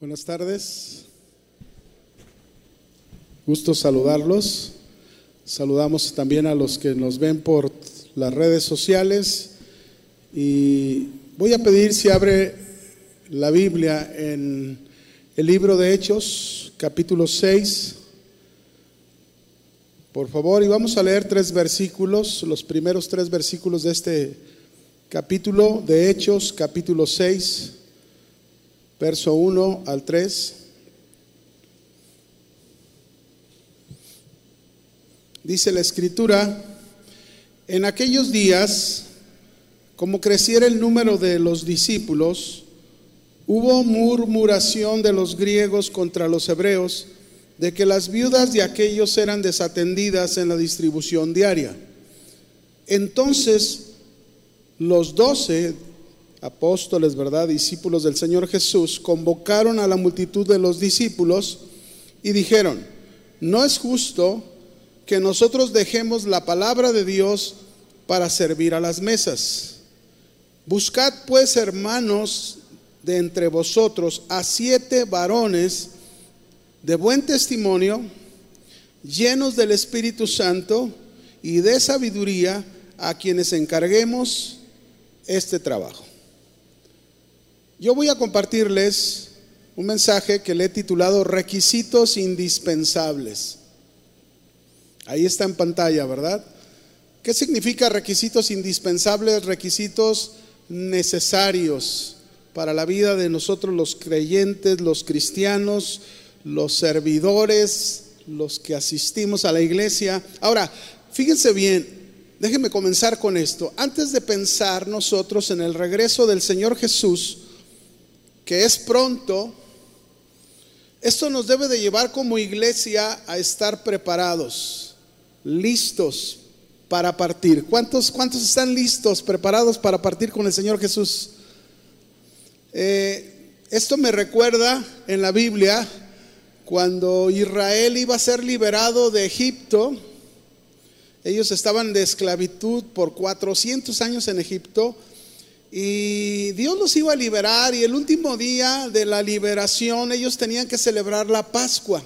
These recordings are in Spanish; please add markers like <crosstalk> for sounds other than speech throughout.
Buenas tardes. Gusto saludarlos. Saludamos también a los que nos ven por las redes sociales. Y voy a pedir si abre la Biblia en el libro de Hechos, capítulo 6. Por favor, y vamos a leer tres versículos, los primeros tres versículos de este capítulo de Hechos, capítulo 6 verso 1 al 3. Dice la escritura, en aquellos días, como creciera el número de los discípulos, hubo murmuración de los griegos contra los hebreos de que las viudas de aquellos eran desatendidas en la distribución diaria. Entonces, los doce apóstoles, ¿verdad? Discípulos del Señor Jesús, convocaron a la multitud de los discípulos y dijeron, no es justo que nosotros dejemos la palabra de Dios para servir a las mesas. Buscad pues, hermanos, de entre vosotros a siete varones de buen testimonio, llenos del Espíritu Santo y de sabiduría, a quienes encarguemos este trabajo. Yo voy a compartirles un mensaje que le he titulado Requisitos indispensables. Ahí está en pantalla, ¿verdad? ¿Qué significa requisitos indispensables? Requisitos necesarios para la vida de nosotros los creyentes, los cristianos, los servidores, los que asistimos a la iglesia. Ahora, fíjense bien, déjenme comenzar con esto. Antes de pensar nosotros en el regreso del Señor Jesús, que es pronto, esto nos debe de llevar como iglesia a estar preparados, listos para partir. ¿Cuántos, cuántos están listos, preparados para partir con el Señor Jesús? Eh, esto me recuerda en la Biblia cuando Israel iba a ser liberado de Egipto. Ellos estaban de esclavitud por 400 años en Egipto y Dios los iba a liberar y el último día de la liberación ellos tenían que celebrar la Pascua.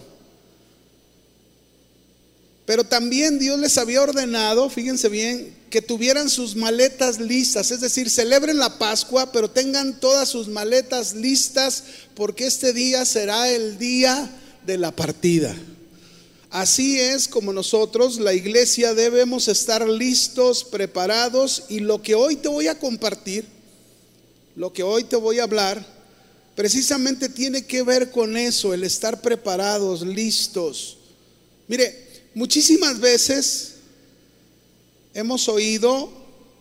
Pero también Dios les había ordenado, fíjense bien, que tuvieran sus maletas listas, es decir, celebren la Pascua, pero tengan todas sus maletas listas porque este día será el día de la partida. Así es como nosotros, la iglesia, debemos estar listos, preparados y lo que hoy te voy a compartir, lo que hoy te voy a hablar, precisamente tiene que ver con eso, el estar preparados, listos. Mire, muchísimas veces hemos oído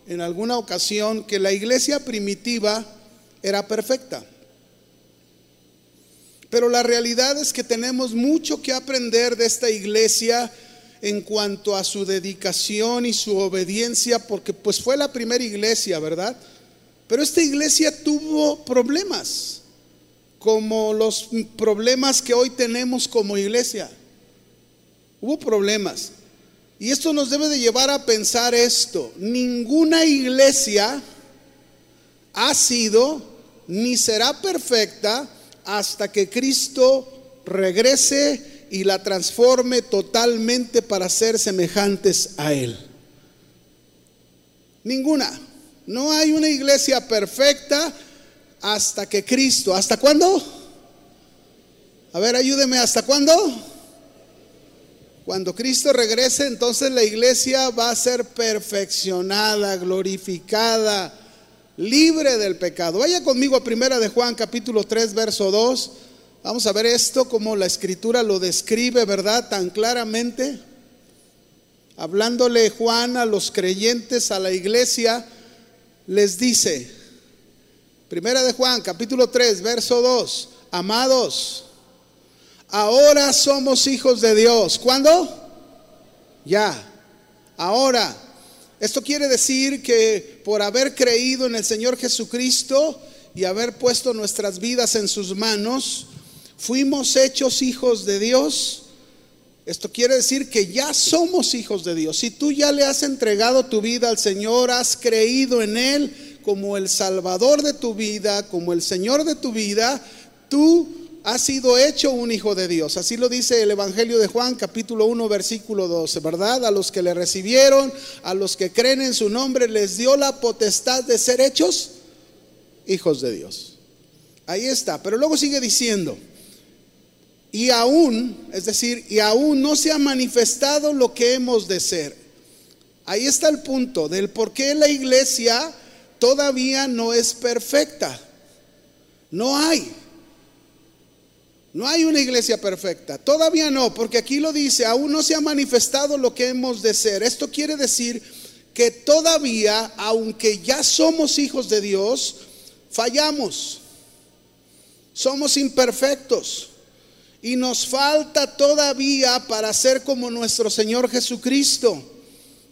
en alguna ocasión que la iglesia primitiva era perfecta. Pero la realidad es que tenemos mucho que aprender de esta iglesia en cuanto a su dedicación y su obediencia, porque pues fue la primera iglesia, ¿verdad? Pero esta iglesia tuvo problemas, como los problemas que hoy tenemos como iglesia. Hubo problemas. Y esto nos debe de llevar a pensar esto. Ninguna iglesia ha sido ni será perfecta hasta que Cristo regrese y la transforme totalmente para ser semejantes a Él. Ninguna. No hay una iglesia perfecta hasta que Cristo. ¿Hasta cuándo? A ver, ayúdeme. ¿Hasta cuándo? Cuando Cristo regrese, entonces la iglesia va a ser perfeccionada, glorificada libre del pecado. Vaya conmigo a Primera de Juan capítulo 3 verso 2. Vamos a ver esto como la escritura lo describe, ¿verdad? Tan claramente. Hablándole Juan a los creyentes, a la iglesia, les dice, Primera de Juan capítulo 3 verso 2, amados, ahora somos hijos de Dios. ¿Cuándo? Ya. Ahora esto quiere decir que por haber creído en el Señor Jesucristo y haber puesto nuestras vidas en sus manos, fuimos hechos hijos de Dios. Esto quiere decir que ya somos hijos de Dios. Si tú ya le has entregado tu vida al Señor, has creído en Él como el Salvador de tu vida, como el Señor de tu vida, tú ha sido hecho un hijo de Dios. Así lo dice el Evangelio de Juan, capítulo 1, versículo 12, ¿verdad? A los que le recibieron, a los que creen en su nombre, les dio la potestad de ser hechos hijos de Dios. Ahí está, pero luego sigue diciendo, y aún, es decir, y aún no se ha manifestado lo que hemos de ser. Ahí está el punto del por qué la iglesia todavía no es perfecta. No hay. No hay una iglesia perfecta, todavía no, porque aquí lo dice, aún no se ha manifestado lo que hemos de ser. Esto quiere decir que todavía, aunque ya somos hijos de Dios, fallamos, somos imperfectos y nos falta todavía para ser como nuestro Señor Jesucristo.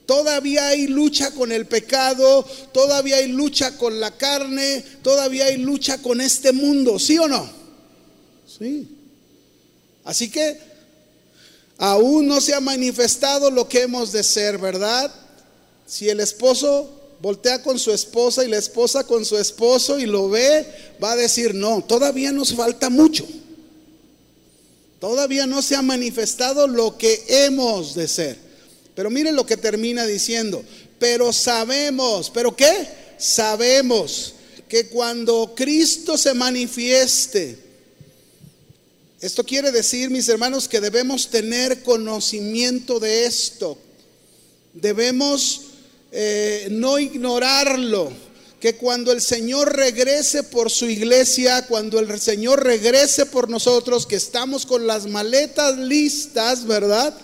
Todavía hay lucha con el pecado, todavía hay lucha con la carne, todavía hay lucha con este mundo, ¿sí o no? Sí. Así que aún no se ha manifestado lo que hemos de ser, ¿verdad? Si el esposo voltea con su esposa y la esposa con su esposo y lo ve, va a decir, no, todavía nos falta mucho. Todavía no se ha manifestado lo que hemos de ser. Pero miren lo que termina diciendo. Pero sabemos, ¿pero qué? Sabemos que cuando Cristo se manifieste, esto quiere decir, mis hermanos, que debemos tener conocimiento de esto. Debemos eh, no ignorarlo. Que cuando el Señor regrese por su iglesia, cuando el Señor regrese por nosotros, que estamos con las maletas listas, ¿verdad?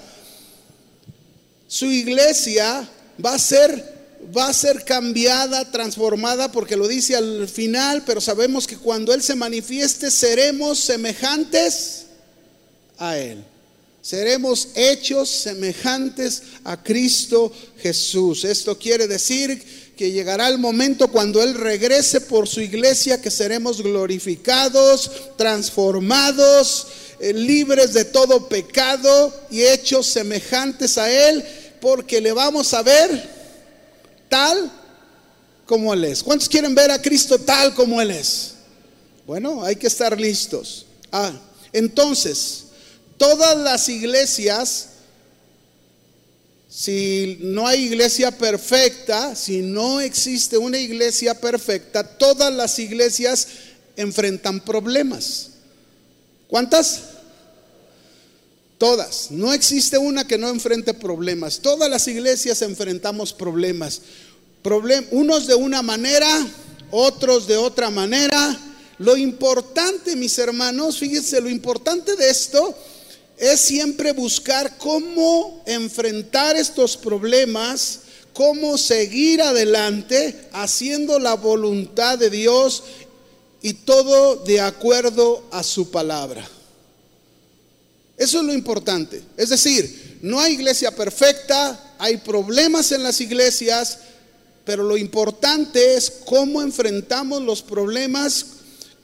Su iglesia va a ser va a ser cambiada, transformada, porque lo dice al final, pero sabemos que cuando Él se manifieste seremos semejantes a Él. Seremos hechos semejantes a Cristo Jesús. Esto quiere decir que llegará el momento cuando Él regrese por su iglesia, que seremos glorificados, transformados, eh, libres de todo pecado y hechos semejantes a Él, porque le vamos a ver tal como Él es. ¿Cuántos quieren ver a Cristo tal como Él es? Bueno, hay que estar listos. Ah, entonces, todas las iglesias, si no hay iglesia perfecta, si no existe una iglesia perfecta, todas las iglesias enfrentan problemas. ¿Cuántas? Todas. No existe una que no enfrente problemas. Todas las iglesias enfrentamos problemas. unos de una manera, otros de otra manera. Lo importante, mis hermanos, fíjense, lo importante de esto es siempre buscar cómo enfrentar estos problemas, cómo seguir adelante haciendo la voluntad de Dios y todo de acuerdo a su palabra. Eso es lo importante. Es decir, no hay iglesia perfecta, hay problemas en las iglesias, pero lo importante es cómo enfrentamos los problemas,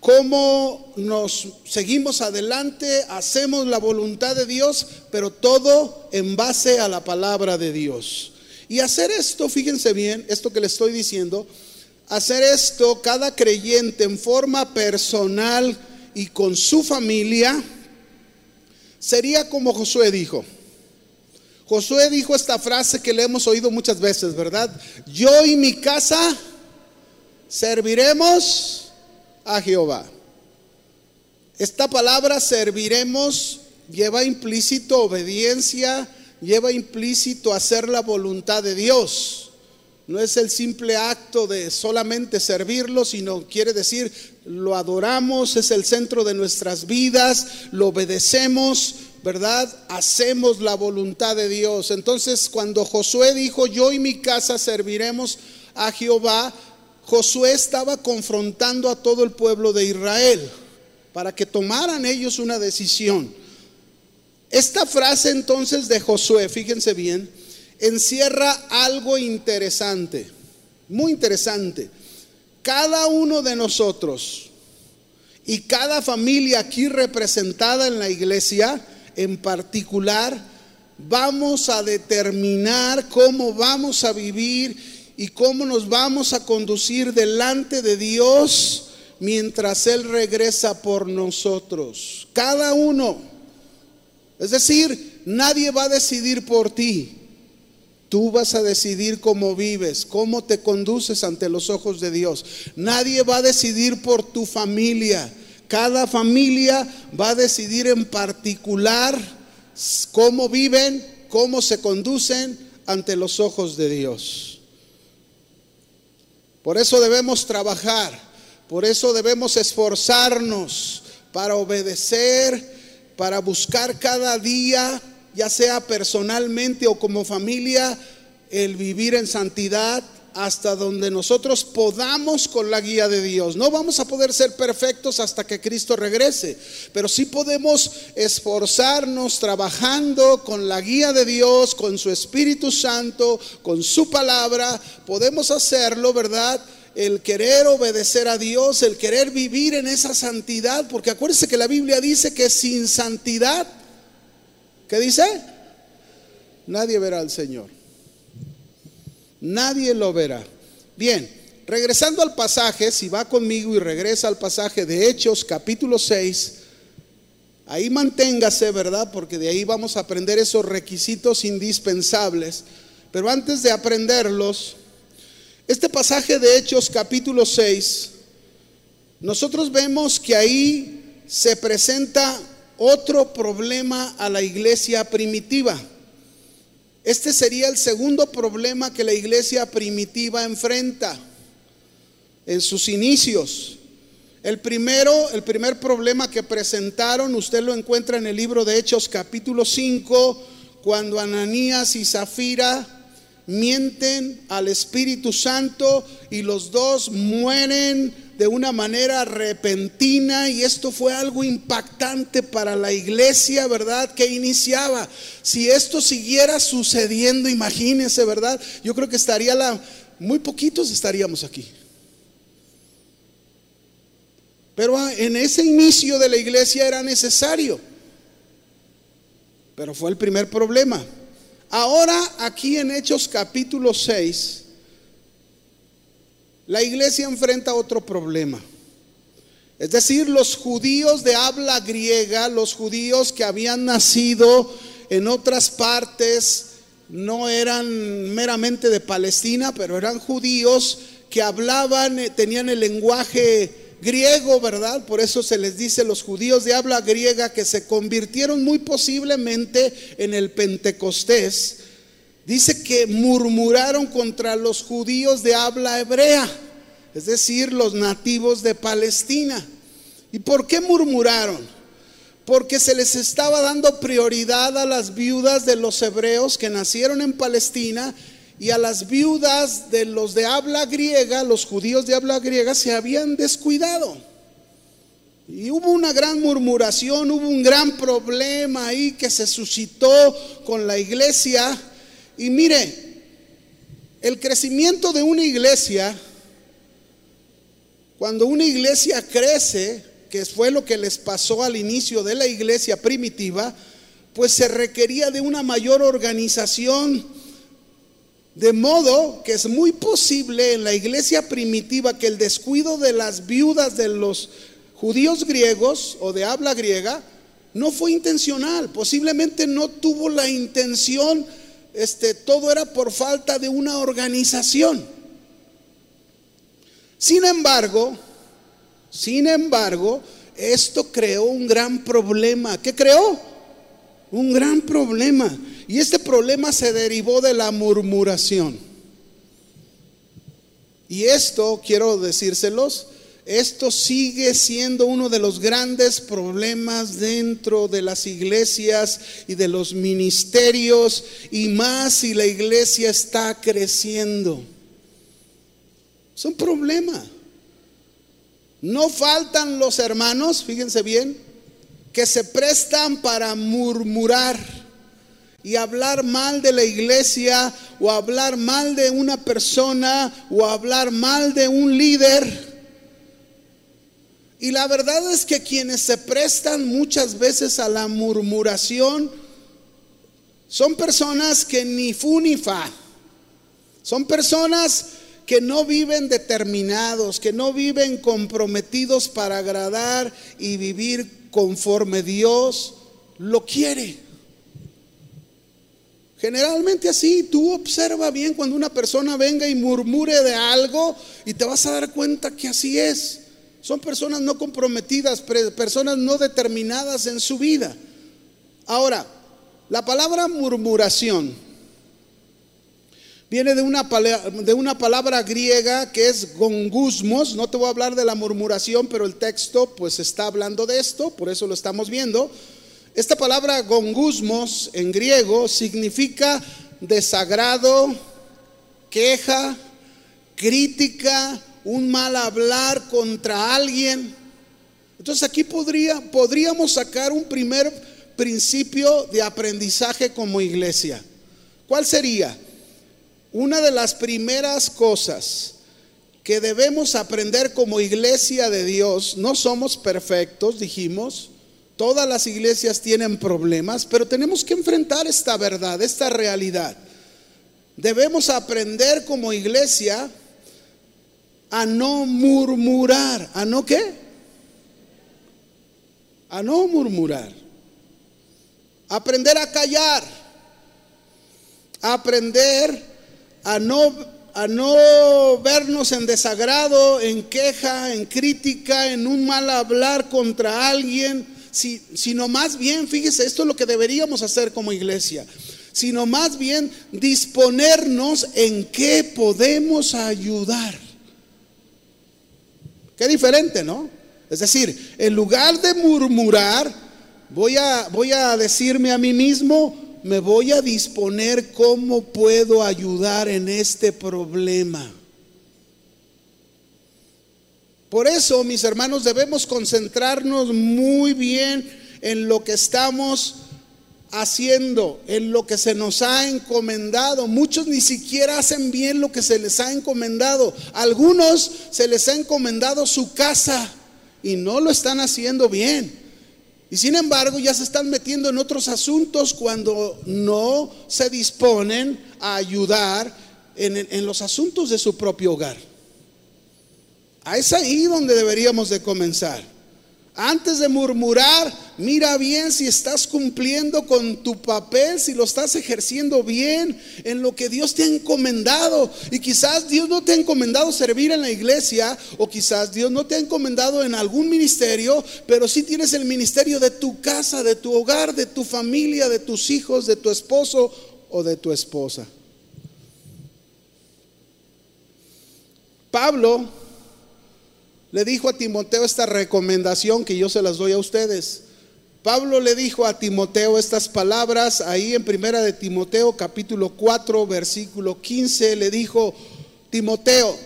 cómo nos seguimos adelante, hacemos la voluntad de Dios, pero todo en base a la palabra de Dios. Y hacer esto, fíjense bien, esto que le estoy diciendo, hacer esto cada creyente en forma personal y con su familia, Sería como Josué dijo. Josué dijo esta frase que le hemos oído muchas veces, ¿verdad? Yo y mi casa serviremos a Jehová. Esta palabra serviremos lleva implícito obediencia, lleva implícito hacer la voluntad de Dios. No es el simple acto de solamente servirlo, sino quiere decir lo adoramos, es el centro de nuestras vidas, lo obedecemos, ¿verdad? Hacemos la voluntad de Dios. Entonces, cuando Josué dijo, yo y mi casa serviremos a Jehová, Josué estaba confrontando a todo el pueblo de Israel para que tomaran ellos una decisión. Esta frase entonces de Josué, fíjense bien, encierra algo interesante, muy interesante. Cada uno de nosotros y cada familia aquí representada en la iglesia en particular, vamos a determinar cómo vamos a vivir y cómo nos vamos a conducir delante de Dios mientras Él regresa por nosotros. Cada uno. Es decir, nadie va a decidir por ti. Tú vas a decidir cómo vives, cómo te conduces ante los ojos de Dios. Nadie va a decidir por tu familia. Cada familia va a decidir en particular cómo viven, cómo se conducen ante los ojos de Dios. Por eso debemos trabajar, por eso debemos esforzarnos para obedecer, para buscar cada día ya sea personalmente o como familia, el vivir en santidad hasta donde nosotros podamos con la guía de Dios. No vamos a poder ser perfectos hasta que Cristo regrese, pero sí podemos esforzarnos trabajando con la guía de Dios, con su Espíritu Santo, con su palabra. Podemos hacerlo, ¿verdad? El querer obedecer a Dios, el querer vivir en esa santidad, porque acuérdense que la Biblia dice que sin santidad ¿Qué dice? Nadie verá al Señor. Nadie lo verá. Bien, regresando al pasaje, si va conmigo y regresa al pasaje de Hechos capítulo 6, ahí manténgase, ¿verdad? Porque de ahí vamos a aprender esos requisitos indispensables. Pero antes de aprenderlos, este pasaje de Hechos capítulo 6, nosotros vemos que ahí se presenta otro problema a la iglesia primitiva. Este sería el segundo problema que la iglesia primitiva enfrenta en sus inicios. El primero, el primer problema que presentaron, usted lo encuentra en el libro de Hechos capítulo 5, cuando Ananías y Zafira mienten al Espíritu Santo y los dos mueren de una manera repentina y esto fue algo impactante para la iglesia, ¿verdad? Que iniciaba. Si esto siguiera sucediendo, imagínense, ¿verdad? Yo creo que estaría la, muy poquitos estaríamos aquí. Pero ah, en ese inicio de la iglesia era necesario. Pero fue el primer problema. Ahora aquí en Hechos capítulo 6, la iglesia enfrenta otro problema. Es decir, los judíos de habla griega, los judíos que habían nacido en otras partes, no eran meramente de Palestina, pero eran judíos que hablaban, eh, tenían el lenguaje griego, ¿verdad? Por eso se les dice los judíos de habla griega que se convirtieron muy posiblemente en el Pentecostés dice que murmuraron contra los judíos de habla hebrea, es decir, los nativos de Palestina. ¿Y por qué murmuraron? Porque se les estaba dando prioridad a las viudas de los hebreos que nacieron en Palestina y a las viudas de los de habla griega, los judíos de habla griega, se habían descuidado. Y hubo una gran murmuración, hubo un gran problema ahí que se suscitó con la iglesia y mire, el crecimiento de una iglesia, cuando una iglesia crece, que fue lo que les pasó al inicio de la iglesia primitiva, pues se requería de una mayor organización. De modo que es muy posible en la iglesia primitiva que el descuido de las viudas de los judíos griegos o de habla griega no fue intencional, posiblemente no tuvo la intención este, todo era por falta de una organización. Sin embargo, sin embargo, esto creó un gran problema. ¿Qué creó? Un gran problema. Y este problema se derivó de la murmuración. Y esto, quiero decírselos, esto sigue siendo uno de los grandes problemas dentro de las iglesias y de los ministerios y más si la iglesia está creciendo. Es un problema. No faltan los hermanos, fíjense bien, que se prestan para murmurar y hablar mal de la iglesia o hablar mal de una persona o hablar mal de un líder y la verdad es que quienes se prestan muchas veces a la murmuración son personas que ni fu ni fa. Son personas que no viven determinados, que no viven comprometidos para agradar y vivir conforme Dios lo quiere. Generalmente así, tú observa bien cuando una persona venga y murmure de algo y te vas a dar cuenta que así es. Son personas no comprometidas, personas no determinadas en su vida. Ahora, la palabra murmuración viene de una, de una palabra griega que es gongusmos. No te voy a hablar de la murmuración, pero el texto pues está hablando de esto, por eso lo estamos viendo. Esta palabra gongusmos en griego significa desagrado, queja, crítica, un mal hablar contra alguien. Entonces aquí podría, podríamos sacar un primer principio de aprendizaje como iglesia. ¿Cuál sería? Una de las primeras cosas que debemos aprender como iglesia de Dios, no somos perfectos, dijimos, todas las iglesias tienen problemas, pero tenemos que enfrentar esta verdad, esta realidad. Debemos aprender como iglesia a no murmurar, ¿a no qué? A no murmurar. Aprender a callar. Aprender a no, a no vernos en desagrado, en queja, en crítica, en un mal hablar contra alguien, sino más bien, fíjese, esto es lo que deberíamos hacer como iglesia, sino más bien disponernos en qué podemos ayudar. Qué diferente, ¿no? Es decir, en lugar de murmurar, voy a, voy a decirme a mí mismo, me voy a disponer cómo puedo ayudar en este problema. Por eso, mis hermanos, debemos concentrarnos muy bien en lo que estamos haciendo, en lo que se nos ha encomendado. Muchos ni siquiera hacen bien lo que se les ha encomendado. algunos se les ha encomendado su casa y no lo están haciendo bien. Y sin embargo ya se están metiendo en otros asuntos cuando no se disponen a ayudar en, los asuntos de su propio hogar. Es ahí donde deberíamos de comenzar. Antes de murmurar, mira bien si estás cumpliendo con tu papel, si lo estás ejerciendo bien en lo que Dios te ha encomendado. Y quizás Dios no te ha encomendado servir en la iglesia, o quizás Dios no te ha encomendado en algún ministerio, pero sí tienes el ministerio de tu casa, de tu hogar, de tu familia, de tus hijos, de tu esposo o de tu esposa. Pablo le dijo a Timoteo esta recomendación que yo se las doy a ustedes. Pablo le dijo a Timoteo estas palabras ahí en primera de Timoteo capítulo 4 versículo 15 le dijo Timoteo,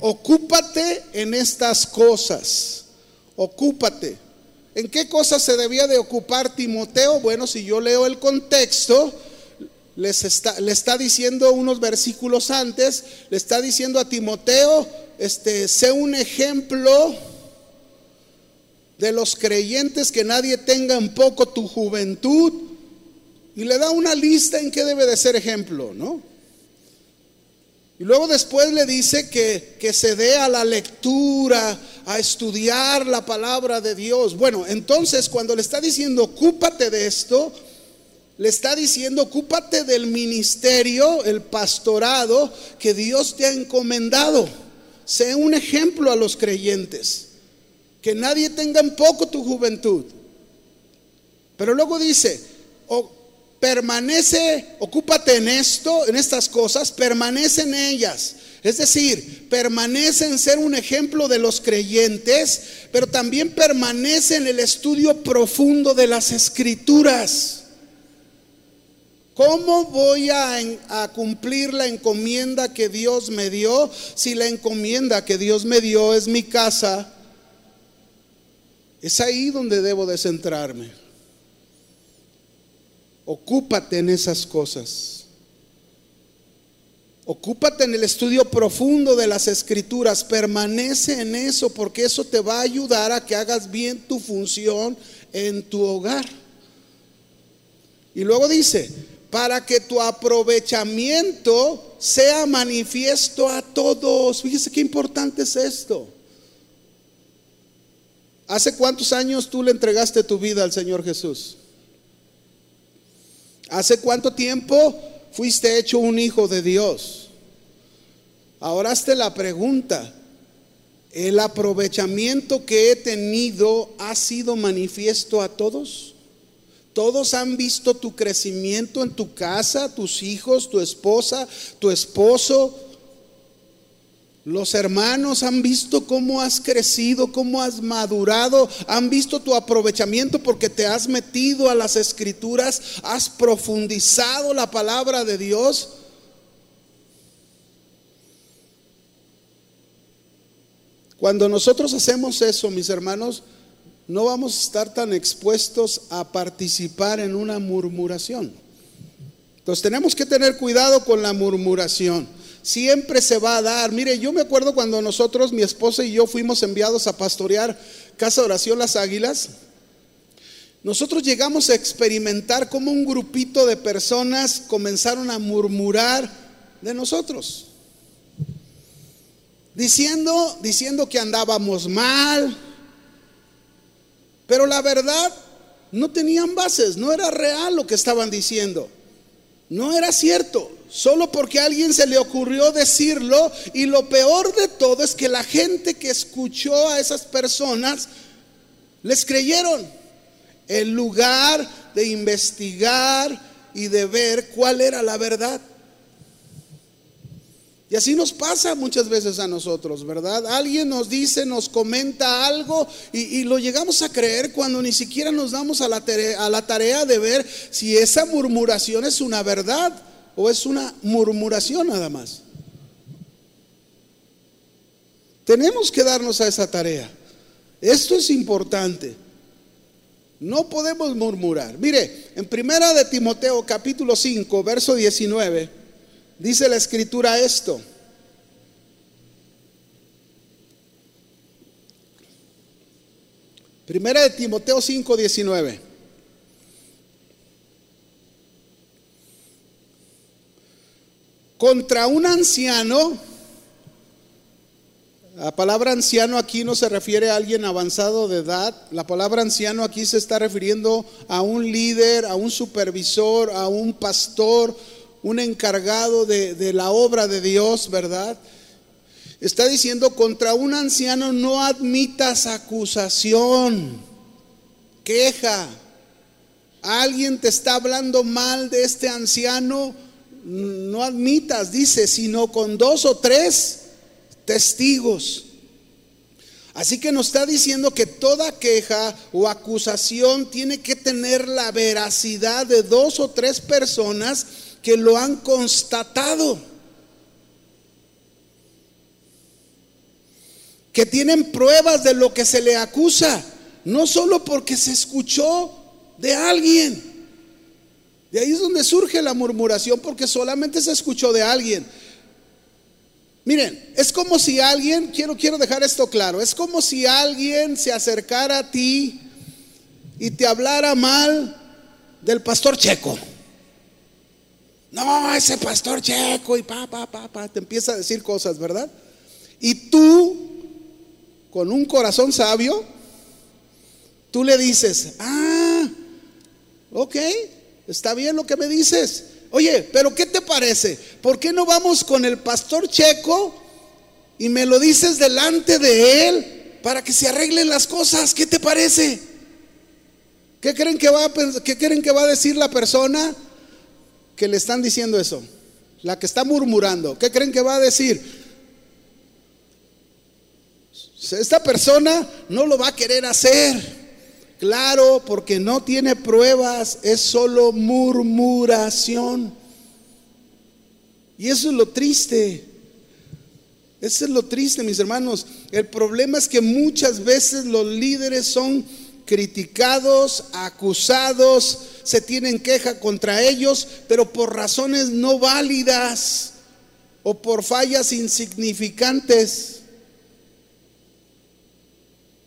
ocúpate en estas cosas. Ocúpate. ¿En qué cosas se debía de ocupar Timoteo? Bueno, si yo leo el contexto, les está, le está diciendo unos versículos antes, le está diciendo a Timoteo, este, sé un ejemplo de los creyentes que nadie tenga en poco tu juventud y le da una lista en qué debe de ser ejemplo, ¿no? Y luego después le dice que, que se dé a la lectura, a estudiar la palabra de Dios. Bueno, entonces cuando le está diciendo, ocúpate de esto, le está diciendo, ocúpate del ministerio, el pastorado que Dios te ha encomendado. Sé un ejemplo a los creyentes. Que nadie tenga en poco tu juventud. Pero luego dice, o permanece, ocúpate en esto, en estas cosas, permanece en ellas. Es decir, permanece en ser un ejemplo de los creyentes, pero también permanece en el estudio profundo de las escrituras. ¿Cómo voy a, cumplir la encomienda que Dios me dio si la encomienda que Dios me dio es mi casa? Es ahí donde debo de centrarme. Ocúpate en esas cosas. Ocúpate en el estudio profundo de las escrituras. Permanece en eso porque eso te va a ayudar a que hagas bien tu función en tu hogar. Y luego dice, para que tu aprovechamiento sea manifiesto a todos. Fíjese qué importante es esto. ¿Hace cuántos años tú le entregaste tu vida al Señor Jesús? ¿Hace cuánto tiempo fuiste hecho un hijo de Dios? Ahora hazte la pregunta, ¿el aprovechamiento que he tenido ha sido manifiesto a todos? Todos han visto tu crecimiento en tu casa, tus hijos, tu esposa, tu esposo. Los hermanos han visto cómo has crecido, cómo has madurado, han visto tu aprovechamiento porque te has metido a las escrituras, has profundizado la palabra de Dios. Cuando nosotros hacemos eso, mis hermanos, no vamos a estar tan expuestos a participar en una murmuración. Entonces tenemos que tener cuidado con la murmuración. Siempre se va a dar. Mire, yo me acuerdo cuando nosotros, mi esposa y yo fuimos enviados a pastorear Casa Oración Las Águilas. Nosotros llegamos a experimentar cómo un grupito de personas comenzaron a murmurar de nosotros. Diciendo, diciendo que andábamos mal, pero la verdad, no tenían bases, no era real lo que estaban diciendo. No era cierto, solo porque a alguien se le ocurrió decirlo y lo peor de todo es que la gente que escuchó a esas personas les creyeron. En lugar de investigar y de ver cuál era la verdad. Y así nos pasa muchas veces a nosotros, ¿verdad? Alguien nos dice, nos comenta algo y, lo llegamos a creer cuando ni siquiera nos damos a la, tarea, a la tarea de ver si esa murmuración es una verdad o es una murmuración nada más. Tenemos que darnos a esa tarea. Esto es importante. No podemos murmurar. Mire, en primera de Timoteo capítulo 5, verso 19 Dice la escritura esto. Primera de Timoteo 5, 19. Contra un anciano, la palabra anciano aquí no se refiere a alguien avanzado de edad, la palabra anciano aquí se está refiriendo a un líder, a un supervisor, a un pastor, un encargado de, la obra de Dios, ¿verdad? Está diciendo, contra un anciano no admitas acusación, queja. Alguien te está hablando mal de este anciano, no admitas, dice, sino con dos o tres testigos. Así que nos está diciendo que toda queja o acusación tiene que tener la veracidad de dos o tres personas que lo han constatado, que tienen pruebas de lo que se le acusa, no solo porque se escuchó de alguien. De ahí es donde surge la murmuración, porque solamente se escuchó de alguien. Miren, es como si alguien, quiero, quiero dejar esto claro, es como si alguien se acercara a ti y te hablara mal del pastor checo. No, ese pastor checo y pa, pa, pa, pa, te empieza a decir cosas, ¿verdad? Y tú, con un corazón sabio, tú le dices, ah, ok, está bien lo que me dices. Oye, pero ¿qué te parece? ¿Por qué no vamos con el pastor checo y me lo dices delante de él para que se arreglen las cosas? ¿Qué te parece? ¿Qué creen que va a, qué creen que va a decir la persona? Que le están diciendo eso, la que está murmurando, ¿qué creen que va a decir? Esta persona no lo va a querer hacer. Claro, porque no tiene pruebas, es solo murmuración. Y eso es lo triste. Eso es lo triste, mis hermanos. El problema es que muchas veces los líderes son criticados, acusados, se tienen queja contra ellos, pero por razones no válidas o por fallas insignificantes.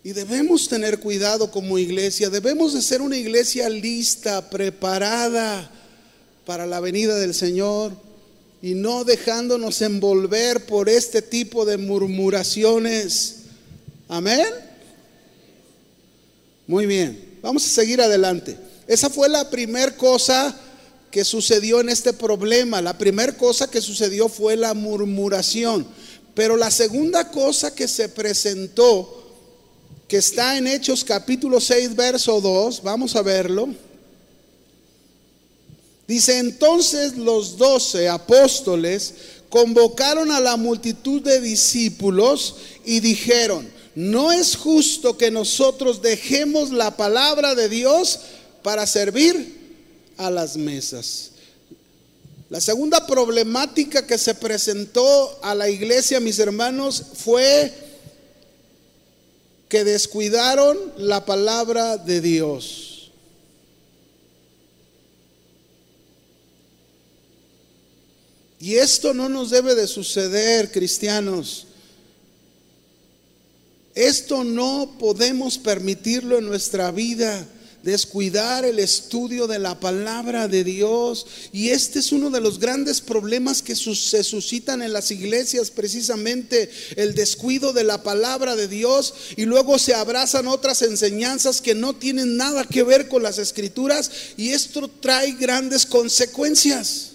Y debemos tener cuidado como iglesia, debemos de ser una iglesia lista, preparada para la venida del Señor y no dejándonos envolver por este tipo de murmuraciones. Amén. Muy bien, vamos a seguir adelante. Esa fue la primera cosa que sucedió en este problema. La primera cosa que sucedió fue la murmuración. Pero la segunda cosa que se presentó, que está en Hechos capítulo 6, verso 2, vamos a verlo. Dice, entonces los doce apóstoles convocaron a la multitud de discípulos y dijeron, no es justo que nosotros dejemos la palabra de Dios para servir a las mesas. La segunda problemática que se presentó a la iglesia, mis hermanos, fue que descuidaron la palabra de Dios. Y esto no nos debe de suceder, cristianos. Esto no podemos permitirlo en nuestra vida, descuidar el estudio de la palabra de Dios. Y este es uno de los grandes problemas que se suscitan en las iglesias, precisamente el descuido de la palabra de Dios. Y luego se abrazan otras enseñanzas que no tienen nada que ver con las escrituras. Y esto trae grandes consecuencias.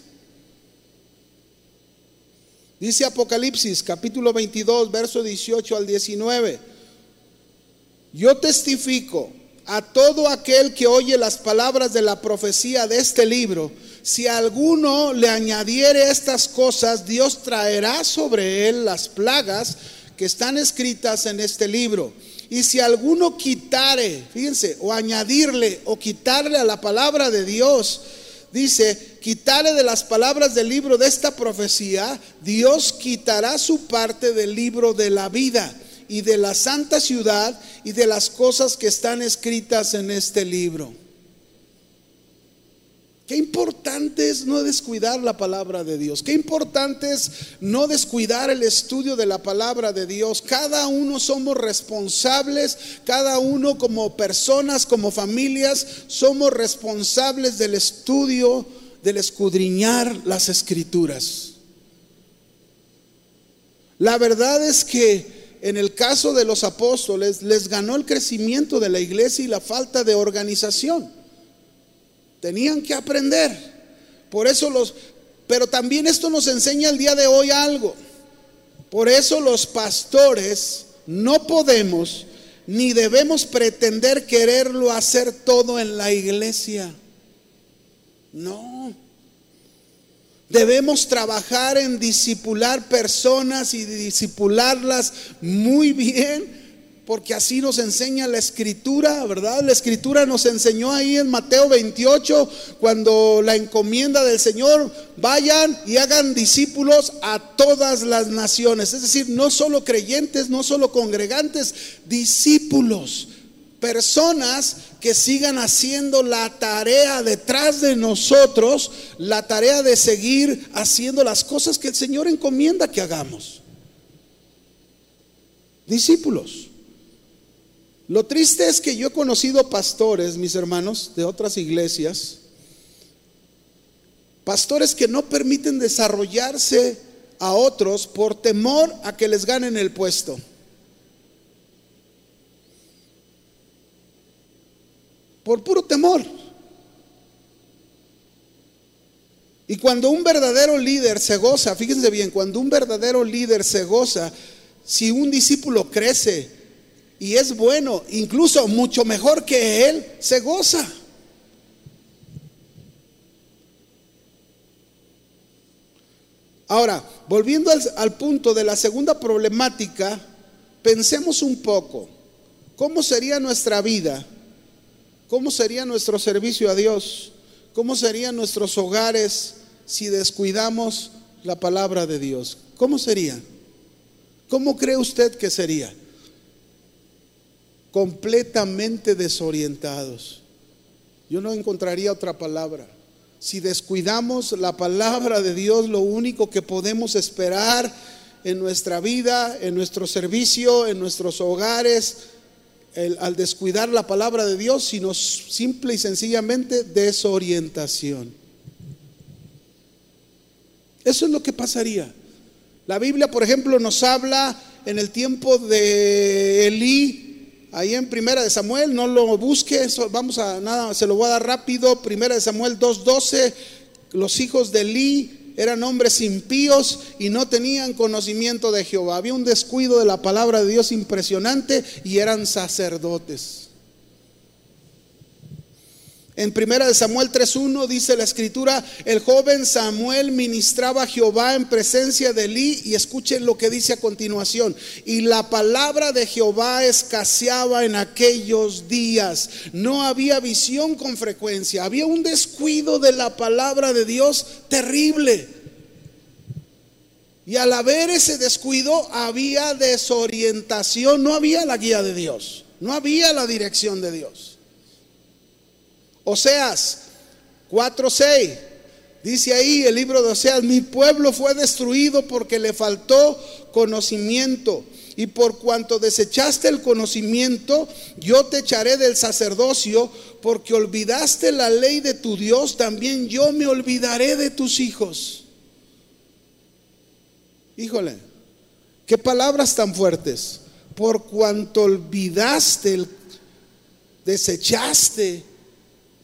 Dice Apocalipsis capítulo 22, verso 18 al 19. Yo testifico a todo aquel que oye las palabras de la profecía de este libro, si alguno le añadiere estas cosas, Dios traerá sobre él las plagas que están escritas en este libro. Y si alguno quitare, fíjense, o añadirle o quitarle a la palabra de Dios, dice, quitarle de las palabras del libro de esta profecía, Dios quitará su parte del libro de la vida y de la santa ciudad y de las cosas que están escritas en este libro. Qué importante es no descuidar la palabra de Dios. Qué importante es no descuidar el estudio de la palabra de Dios. Cada uno somos responsables, cada uno como personas, como familias, somos responsables del estudio, del escudriñar las escrituras. La verdad es que en el caso de los apóstoles les ganó el crecimiento de la iglesia y la falta de organización. Tenían que aprender. Por eso los, pero también esto nos enseña el día de hoy algo. Por eso los pastores no podemos ni debemos pretender quererlo hacer todo en la iglesia. No. Debemos trabajar en disipular personas y disipularlas muy bien porque así nos enseña la escritura, ¿verdad? La escritura nos enseñó ahí en Mateo 28, cuando la encomienda del Señor, vayan y hagan discípulos a todas las naciones, es decir, no solo creyentes, no solo congregantes, discípulos, personas que sigan haciendo la tarea detrás de nosotros, la tarea de seguir haciendo las cosas que el Señor encomienda que hagamos. Discípulos. Lo triste es que yo he conocido pastores, mis hermanos, de otras iglesias, pastores que no permiten desarrollarse a otros por temor a que les ganen el puesto. Por puro temor. Y cuando un verdadero líder se goza, fíjense bien, cuando un verdadero líder se goza, si un discípulo crece, y es bueno, incluso mucho mejor que Él, se goza. Ahora, volviendo al, punto de la segunda problemática, pensemos un poco, ¿cómo sería nuestra vida? ¿Cómo sería nuestro servicio a Dios? ¿Cómo serían nuestros hogares si descuidamos la palabra de Dios? ¿Cómo sería? ¿Cómo cree usted que sería? completamente desorientados. Yo no encontraría otra palabra. Si descuidamos la palabra de Dios, lo único que podemos esperar en nuestra vida, en nuestro servicio, en nuestros hogares, al descuidar la palabra de Dios, sino simple y sencillamente desorientación. Eso es lo que pasaría. La Biblia, por ejemplo, nos habla en el tiempo de Elí, ahí en Primera de Samuel, no lo busque, vamos a nada, se lo voy a dar rápido. Primera de Samuel 2:12, los hijos de Elí eran hombres impíos y no tenían conocimiento de Jehová. Había un descuido de la palabra de Dios impresionante y eran sacerdotes. En primera de Samuel 3:1 dice la escritura, el joven Samuel ministraba a Jehová en presencia de Elí y escuchen lo que dice a continuación, y la palabra de Jehová escaseaba en aquellos días. No había visión con frecuencia, había un descuido de la palabra de Dios terrible. Y al haber ese descuido había desorientación, no había la guía de Dios, no había la dirección de Dios. Oseas 4:6. Dice ahí el libro de Oseas, mi pueblo fue destruido porque le faltó conocimiento. Y por cuanto desechaste el conocimiento, yo te echaré del sacerdocio, porque olvidaste la ley de tu Dios, también yo me olvidaré de tus hijos. Híjole, qué palabras tan fuertes. Por cuanto olvidaste, desechaste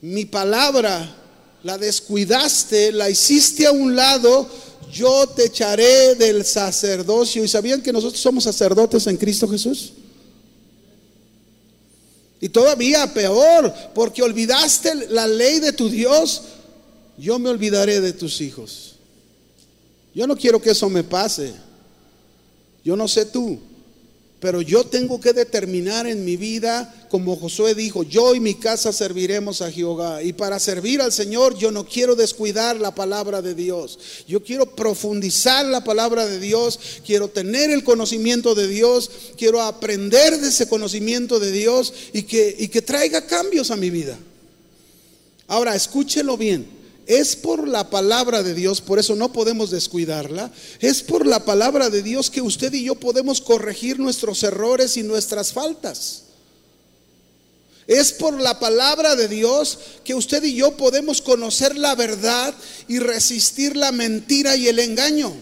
mi palabra la descuidaste, la hiciste a un lado, yo te echaré del sacerdocio. ¿Y sabían que nosotros somos sacerdotes en Cristo Jesús? Y todavía peor, porque olvidaste la ley de tu Dios, yo me olvidaré de tus hijos. Yo no quiero que eso me pase. Yo no sé tú, pero yo tengo que determinar en mi vida, como Josué dijo, yo y mi casa serviremos a Jehová. Y para servir al Señor yo no quiero descuidar la palabra de Dios. Yo quiero profundizar la palabra de Dios, quiero tener el conocimiento de Dios, quiero aprender de ese conocimiento de Dios y que, y que traiga cambios a mi vida. Ahora, escúchelo bien es por la palabra de Dios, por eso no podemos descuidarla. Es por la palabra de Dios que usted y yo podemos corregir nuestros errores y nuestras faltas. Es por la palabra de Dios que usted y yo podemos conocer la verdad y resistir la mentira y el engaño.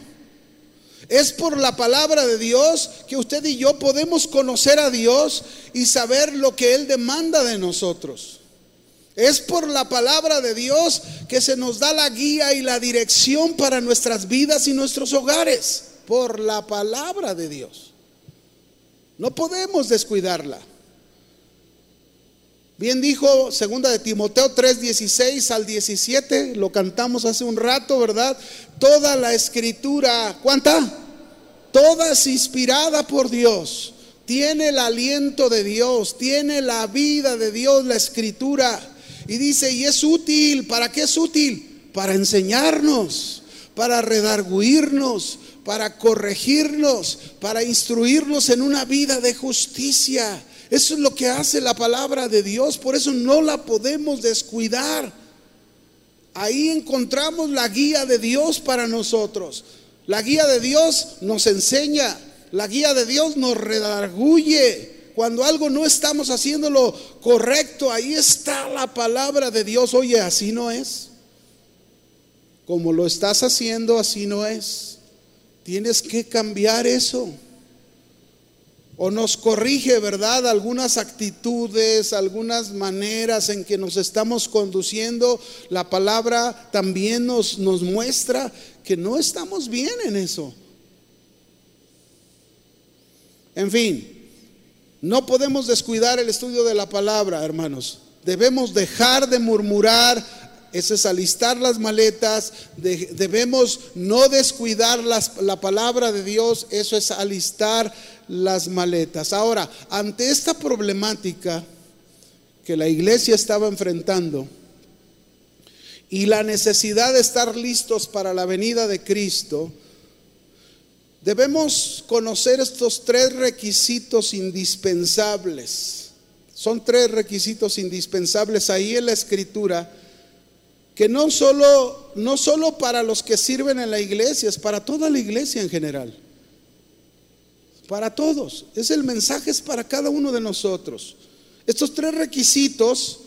Es por la palabra de Dios que usted y yo podemos conocer a Dios y saber lo que Él demanda de nosotros. Es por la palabra de Dios que se nos da la guía y la dirección para nuestras vidas y nuestros hogares. Por la palabra de Dios. No podemos descuidarla. Bien dijo segunda de Timoteo 3, 16 al 17, lo cantamos hace un rato, ¿verdad? Toda la escritura, ¿cuánta? Toda es inspirada por Dios. Tiene el aliento de Dios, tiene la vida de Dios, la escritura y dice, y es útil, ¿para qué es útil? Para enseñarnos, para redarguirnos, para corregirnos, para instruirnos en una vida de justicia. Eso es lo que hace la palabra de Dios, por eso no la podemos descuidar. Ahí encontramos la guía de Dios para nosotros. La guía de Dios nos enseña, la guía de Dios nos redarguye, cuando algo no estamos haciéndolo correcto, ahí está la palabra de Dios. Oye, así no es. Como lo estás haciendo, así no es. Tienes que cambiar eso. O nos corrige, ¿verdad? Algunas actitudes, algunas maneras en que nos estamos conduciendo. La palabra también nos, nos muestra que no estamos bien en eso. En fin, no podemos descuidar el estudio de la palabra, hermanos. Debemos dejar de murmurar, ese es alistar las maletas, debemos no descuidar la palabra de Dios, eso es alistar las maletas. Ahora, ante esta problemática que la iglesia estaba enfrentando y la necesidad de estar listos para la venida de Cristo, Debemos conocer estos tres requisitos indispensables. Son tres requisitos indispensables ahí en la escritura que no solo no solo para los que sirven en la iglesia, es para toda la iglesia en general. Para todos. Es el mensaje es para cada uno de nosotros. Estos tres requisitos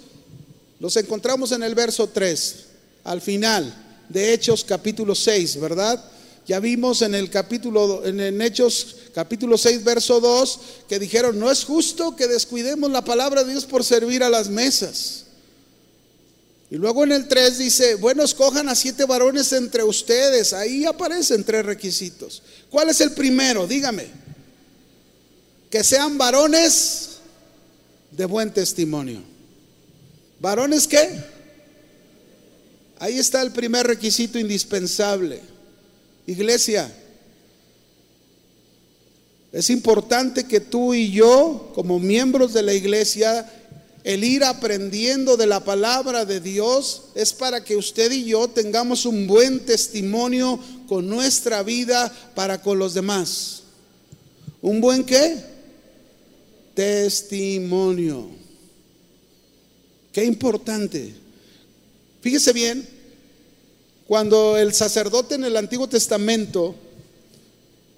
los encontramos en el verso 3, al final de Hechos capítulo 6, ¿verdad? Ya vimos en el capítulo, en, Hechos capítulo 6, verso 2, que dijeron, no es justo que descuidemos la palabra de Dios por servir a las mesas. Y luego en el 3 dice, bueno, escojan a siete varones entre ustedes. Ahí aparecen tres requisitos. ¿Cuál es el primero? Dígame. Que sean varones de buen testimonio. ¿Varones qué? Ahí está el primer requisito indispensable. Iglesia, es importante que tú y yo, como miembros de la iglesia, el ir aprendiendo de la palabra de Dios es para que usted y yo tengamos un buen testimonio con nuestra vida para con los demás. ¿Un buen qué? Testimonio. Qué importante. Fíjese bien, cuando el sacerdote en el Antiguo Testamento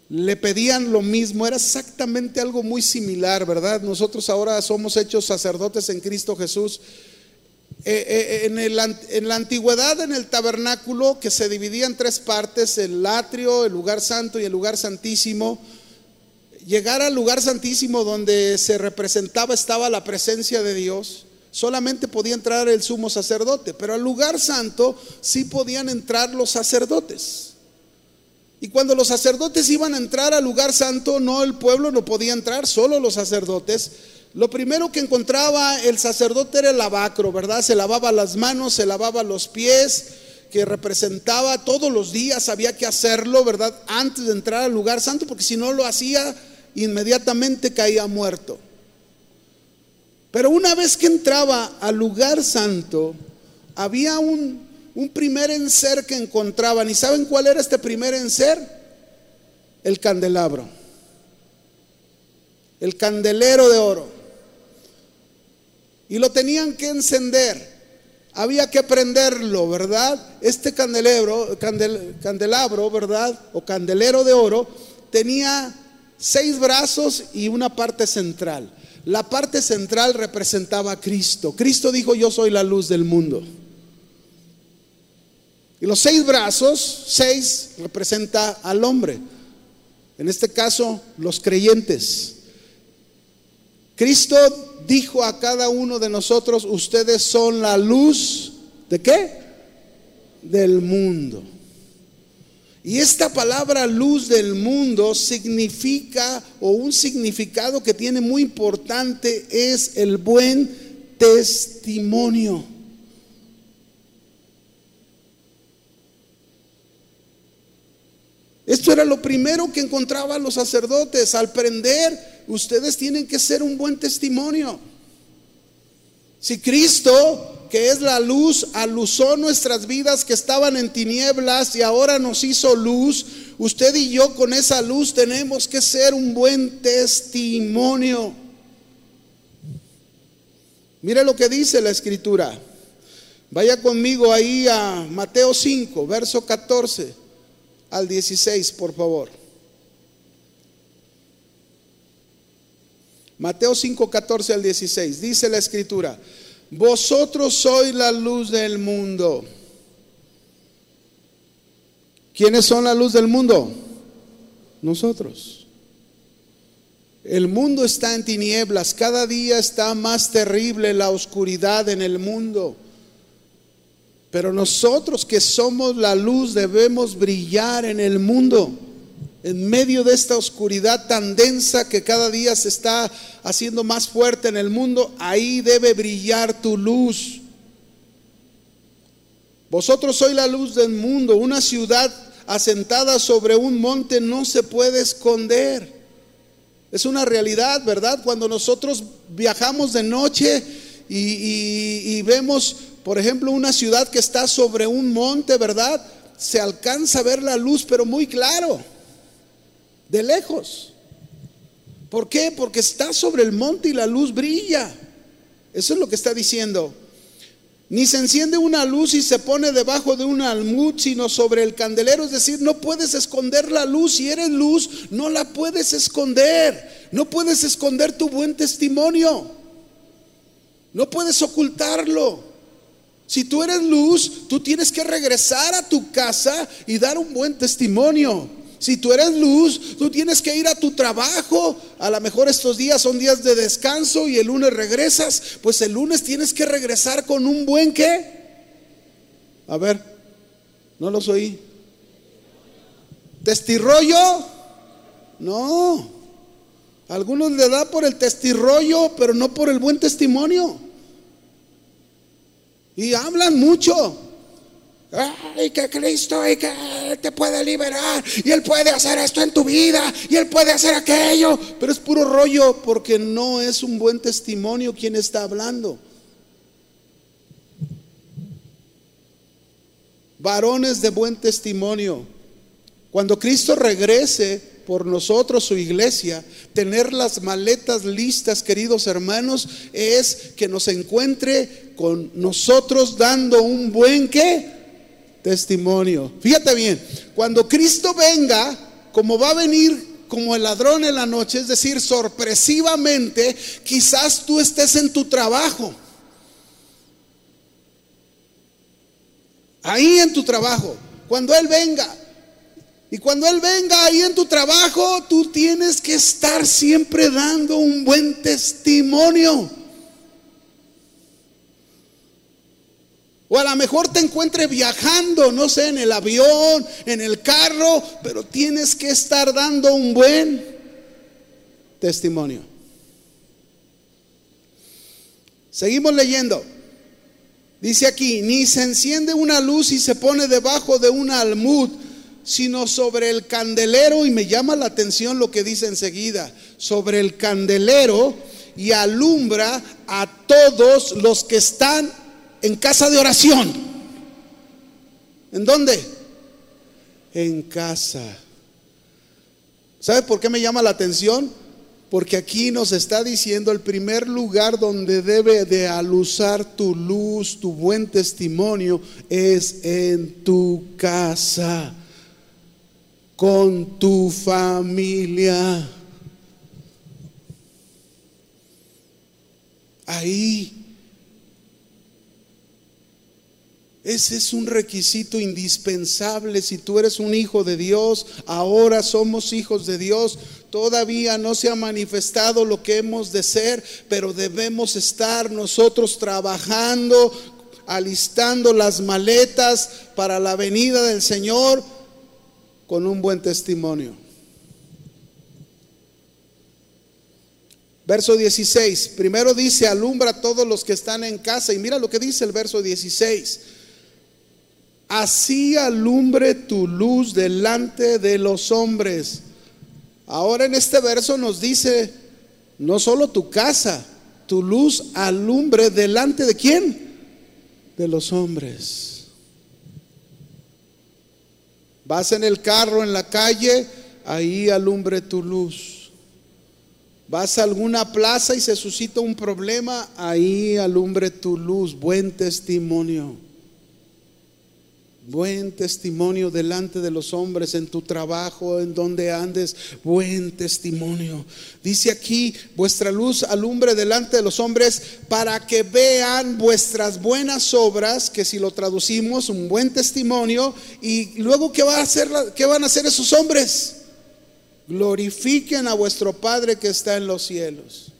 le pedían lo mismo, era exactamente algo muy similar, ¿verdad? Nosotros ahora somos hechos sacerdotes en Cristo Jesús. Eh, eh, en, en, la antigüedad, en el tabernáculo, que se dividía en tres partes, el atrio, el lugar santo y el lugar santísimo, llegar al lugar santísimo donde se representaba, estaba la presencia de Dios, solamente podía entrar el sumo sacerdote, pero al lugar santo sí podían entrar los sacerdotes. Y cuando los sacerdotes iban a entrar al lugar santo, no el pueblo no podía entrar, solo los sacerdotes. Lo primero que encontraba el sacerdote era el lavacro, ¿verdad? Se lavaba las manos, se lavaba los pies, que representaba todos los días, había que hacerlo, ¿verdad? Antes de entrar al lugar santo, porque si no lo hacía, inmediatamente caía muerto. Pero una vez que entraba al lugar santo, había un primer enser que encontraban. ¿Y saben cuál era este primer enser? El candelabro. El candelero de oro. Y lo tenían que encender. Había que prenderlo, ¿verdad? Este candelabro, candelabro, ¿verdad? O candelero de oro, tenía seis brazos y una parte central. La parte central representaba a Cristo. Cristo dijo, yo soy la luz del mundo. Y los seis brazos, seis representa al hombre. En este caso, los creyentes. Cristo dijo a cada uno de nosotros, ustedes son la luz de qué? Del mundo. Y esta palabra luz del mundo significa, o un significado que tiene muy importante, es el buen testimonio. Esto era lo primero que encontraban los sacerdotes. Al prender, ustedes tienen que ser un buen testimonio. Si Cristo, que es la luz, aluzó nuestras vidas que estaban en tinieblas y ahora nos hizo luz, usted y yo con esa luz tenemos que ser un buen testimonio. Mire lo que dice la escritura. Vaya conmigo ahí a Mateo 5, verso 14 al 16, por favor. Mateo 5, 14 al 16. Dice la escritura, vosotros sois la luz del mundo. ¿Quiénes son la luz del mundo? Nosotros. El mundo está en tinieblas, cada día está más terrible la oscuridad en el mundo. Pero nosotros que somos la luz debemos brillar en el mundo, en medio de esta oscuridad tan densa que cada día se está haciendo más fuerte en el mundo. Ahí debe brillar tu luz. Vosotros sois la luz del mundo. Una ciudad asentada sobre un monte no se puede esconder. Es una realidad, ¿verdad? Cuando nosotros viajamos de noche y, vemos por ejemplo, una ciudad que está sobre un monte, ¿verdad? Se alcanza a ver la luz, pero muy claro, de lejos. ¿Por qué? Porque está sobre el monte y la luz brilla. Eso es lo que está diciendo. Ni se enciende una luz y se pone debajo de un almud, sino sobre el candelero. Es decir, no puedes esconder la luz. Si eres luz, no la puedes esconder. No puedes esconder tu buen testimonio. No puedes ocultarlo. Si tú eres luz, tú tienes que regresar a tu casa y dar un buen testimonio. Si tú eres luz, tú tienes que ir a tu trabajo. A lo mejor estos días son días de descanso y el lunes regresas. Pues el lunes tienes que regresar con un buen qué. A ver, no los oí. ¿Testirrollo? No. algunos le da por el testirrollo, pero no por el buen testimonio. Y hablan mucho. Ay, que Cristo y que te puede liberar y Él puede hacer esto en tu vida y Él puede hacer aquello, pero es puro rollo porque no es un buen testimonio quien está hablando. Varones de buen testimonio. Cuando Cristo regrese por nosotros, su iglesia, tener las maletas listas, queridos hermanos, es que nos encuentre con nosotros dando un buen qué? Testimonio. Fíjate bien, cuando Cristo venga, como va a venir como el ladrón en la noche, es decir, sorpresivamente, quizás tú estés en tu trabajo. Ahí en tu trabajo, cuando Él venga. Y cuando Él venga ahí en tu trabajo, tú tienes que estar siempre dando un buen testimonio. O a lo mejor te encuentre viajando, no sé, en el avión, en el carro, pero tienes que estar dando un buen testimonio. Seguimos leyendo. Dice aquí, ni se enciende una luz y se pone debajo de un almud, sino sobre el candelero, y me llama la atención lo que dice enseguida, sobre el candelero y alumbra a todos los que están en casa de oración. ¿En dónde? En casa. ¿Sabe por qué me llama la atención? Porque aquí nos está diciendo el primer lugar donde debe de alusar tu luz, tu buen testimonio, es en tu casa, con tu familia. Ahí Ese es un requisito indispensable. Si tú eres un hijo de Dios, ahora somos hijos de Dios. Todavía no se ha manifestado lo que hemos de ser, pero debemos estar nosotros trabajando, alistando las maletas para la venida del Señor con un buen testimonio. Verso 16, primero dice, alumbra a todos los que están en casa. Y mira lo que dice el verso 16 así alumbre tu luz delante de los hombres. Ahora en este verso nos dice, no solo tu casa, tu luz alumbre delante de quién? De los hombres. Vas en el carro, en la calle, ahí alumbre tu luz. Vas a alguna plaza y se suscita un problema, ahí alumbre tu luz, buen testimonio buen testimonio delante de los hombres en tu trabajo, en donde andes, buen testimonio. Dice aquí, vuestra luz alumbre delante de los hombres para que vean vuestras buenas obras, que si lo traducimos, un buen testimonio, y luego ¿qué, va a hacer, qué van a hacer esos hombres? Glorifiquen a vuestro Padre que está en los cielos.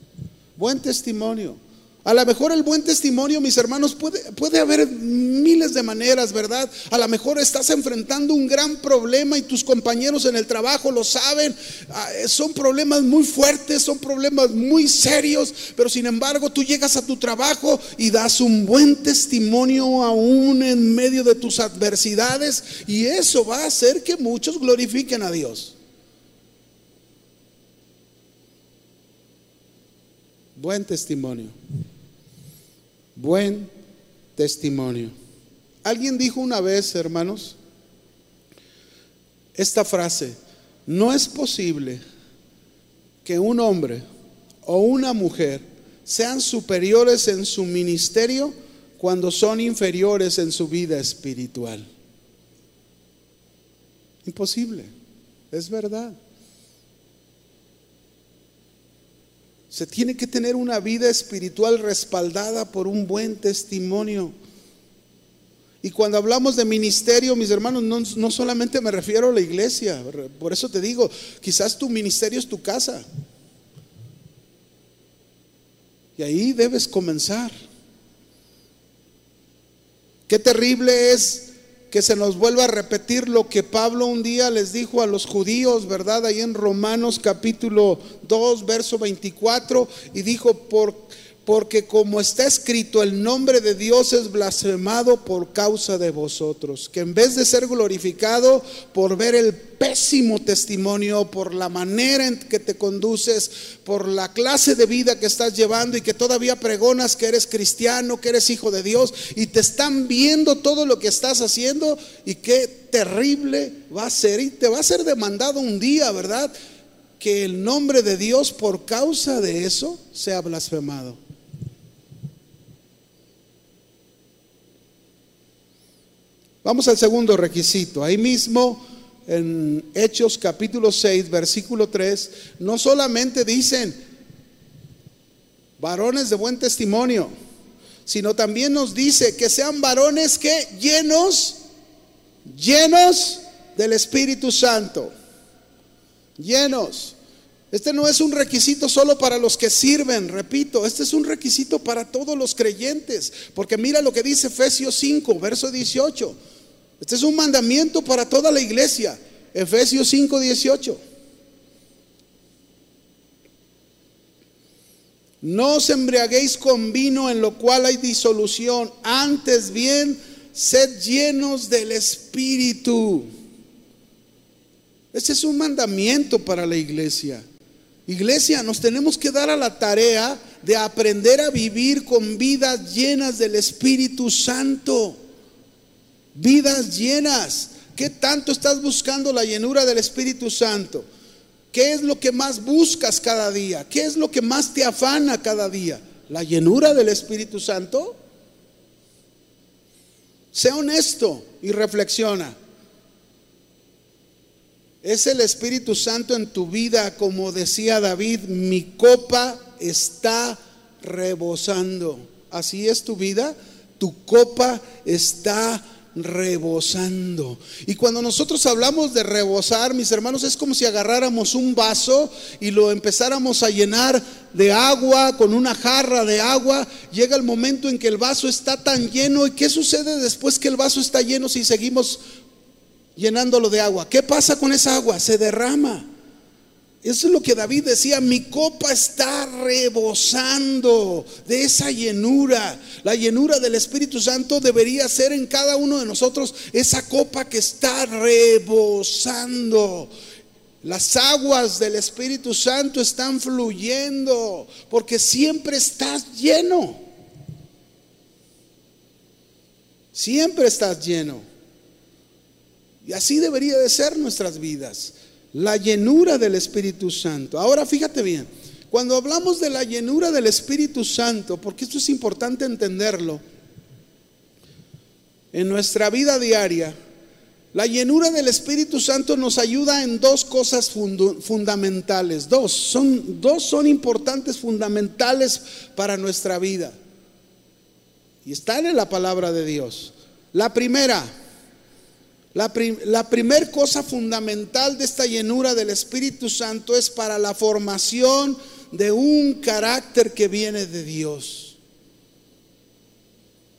Buen testimonio. A lo mejor el buen testimonio, mis hermanos, puede, puede haber miles de maneras, ¿verdad? A lo mejor estás enfrentando un gran problema y tus compañeros en el trabajo lo saben. Ah, son problemas muy fuertes, son problemas muy serios, pero sin embargo tú llegas a tu trabajo y das un buen testimonio aún en medio de tus adversidades y eso va a hacer que muchos glorifiquen a Dios. Buen testimonio buen testimonio. Alguien dijo una vez, hermanos, esta frase, no es posible que un hombre o una mujer sean superiores en su ministerio cuando son inferiores en su vida espiritual. Imposible, es verdad. Se tiene que tener una vida espiritual respaldada por un buen testimonio. Y cuando hablamos de ministerio, mis hermanos, no, no, solamente me refiero a la iglesia, por eso te digo, quizás tu ministerio es tu casa. Y ahí debes comenzar. Qué terrible es que se nos vuelva a repetir lo que Pablo un día les dijo a los judíos, ¿verdad? Ahí en Romanos capítulo 2, verso 24, y dijo, por porque como está escrito, el nombre de Dios es blasfemado por causa de vosotros, que en vez de ser glorificado por ver el pésimo testimonio, por la manera en que te conduces, por la clase de vida que estás llevando y que todavía pregonas que eres cristiano, que eres hijo de Dios, y te están viendo todo lo que estás haciendo y qué terrible va a ser, y te va a ser demandado un día, ¿verdad? Que el nombre de Dios por causa de eso sea blasfemado. Vamos al segundo requisito. Ahí mismo en Hechos capítulo 6, versículo 3, no solamente dicen varones de buen testimonio, sino también nos dice que sean varones que llenos, llenos del Espíritu Santo. Llenos. Este no es un requisito solo para los que sirven, repito, este es un requisito para todos los creyentes, porque mira lo que dice Efesios 5, verso 18. Este es un mandamiento para toda la iglesia. Efesios 5, 18. No os embriaguéis con vino en lo cual hay disolución, antes bien, sed llenos del Espíritu. Este es un mandamiento para la iglesia. Iglesia, nos tenemos que dar a la tarea de aprender a vivir con vidas llenas del Espíritu Santo vidas llenas. ¿Qué tanto estás buscando la llenura del Espíritu Santo? ¿Qué es lo que más buscas cada día? ¿Qué es lo que más te afana cada día? ¿La llenura del Espíritu Santo? Sea honesto y reflexiona. Es el Espíritu Santo en tu vida, como decía David, mi copa está rebosando. ¿Así es tu vida? Tu copa está rebosando. Y cuando nosotros hablamos de rebosar, mis hermanos, es como si agarráramos un vaso y lo empezáramos a llenar de agua, con una jarra de agua. Llega el momento en que el vaso está tan lleno. ¿Y qué sucede después que el vaso está lleno si seguimos llenándolo de agua? ¿Qué pasa con esa agua? Se derrama. Eso es lo que David decía, mi copa está rebosando de esa llenura. La llenura del Espíritu Santo debería ser en cada uno de nosotros esa copa que está rebosando. Las aguas del Espíritu Santo están fluyendo porque siempre estás lleno. Siempre estás lleno. Y así debería de ser nuestras vidas la llenura del Espíritu Santo. Ahora fíjate bien, cuando hablamos de la llenura del Espíritu Santo, porque esto es importante entenderlo, en nuestra vida diaria, la llenura del Espíritu Santo nos ayuda en dos cosas fundamentales. Dos son, dos son importantes, fundamentales para nuestra vida. Y están en la palabra de Dios. La primera, la, primera cosa fundamental de esta llenura del Espíritu Santo es para la formación de un carácter que viene de Dios.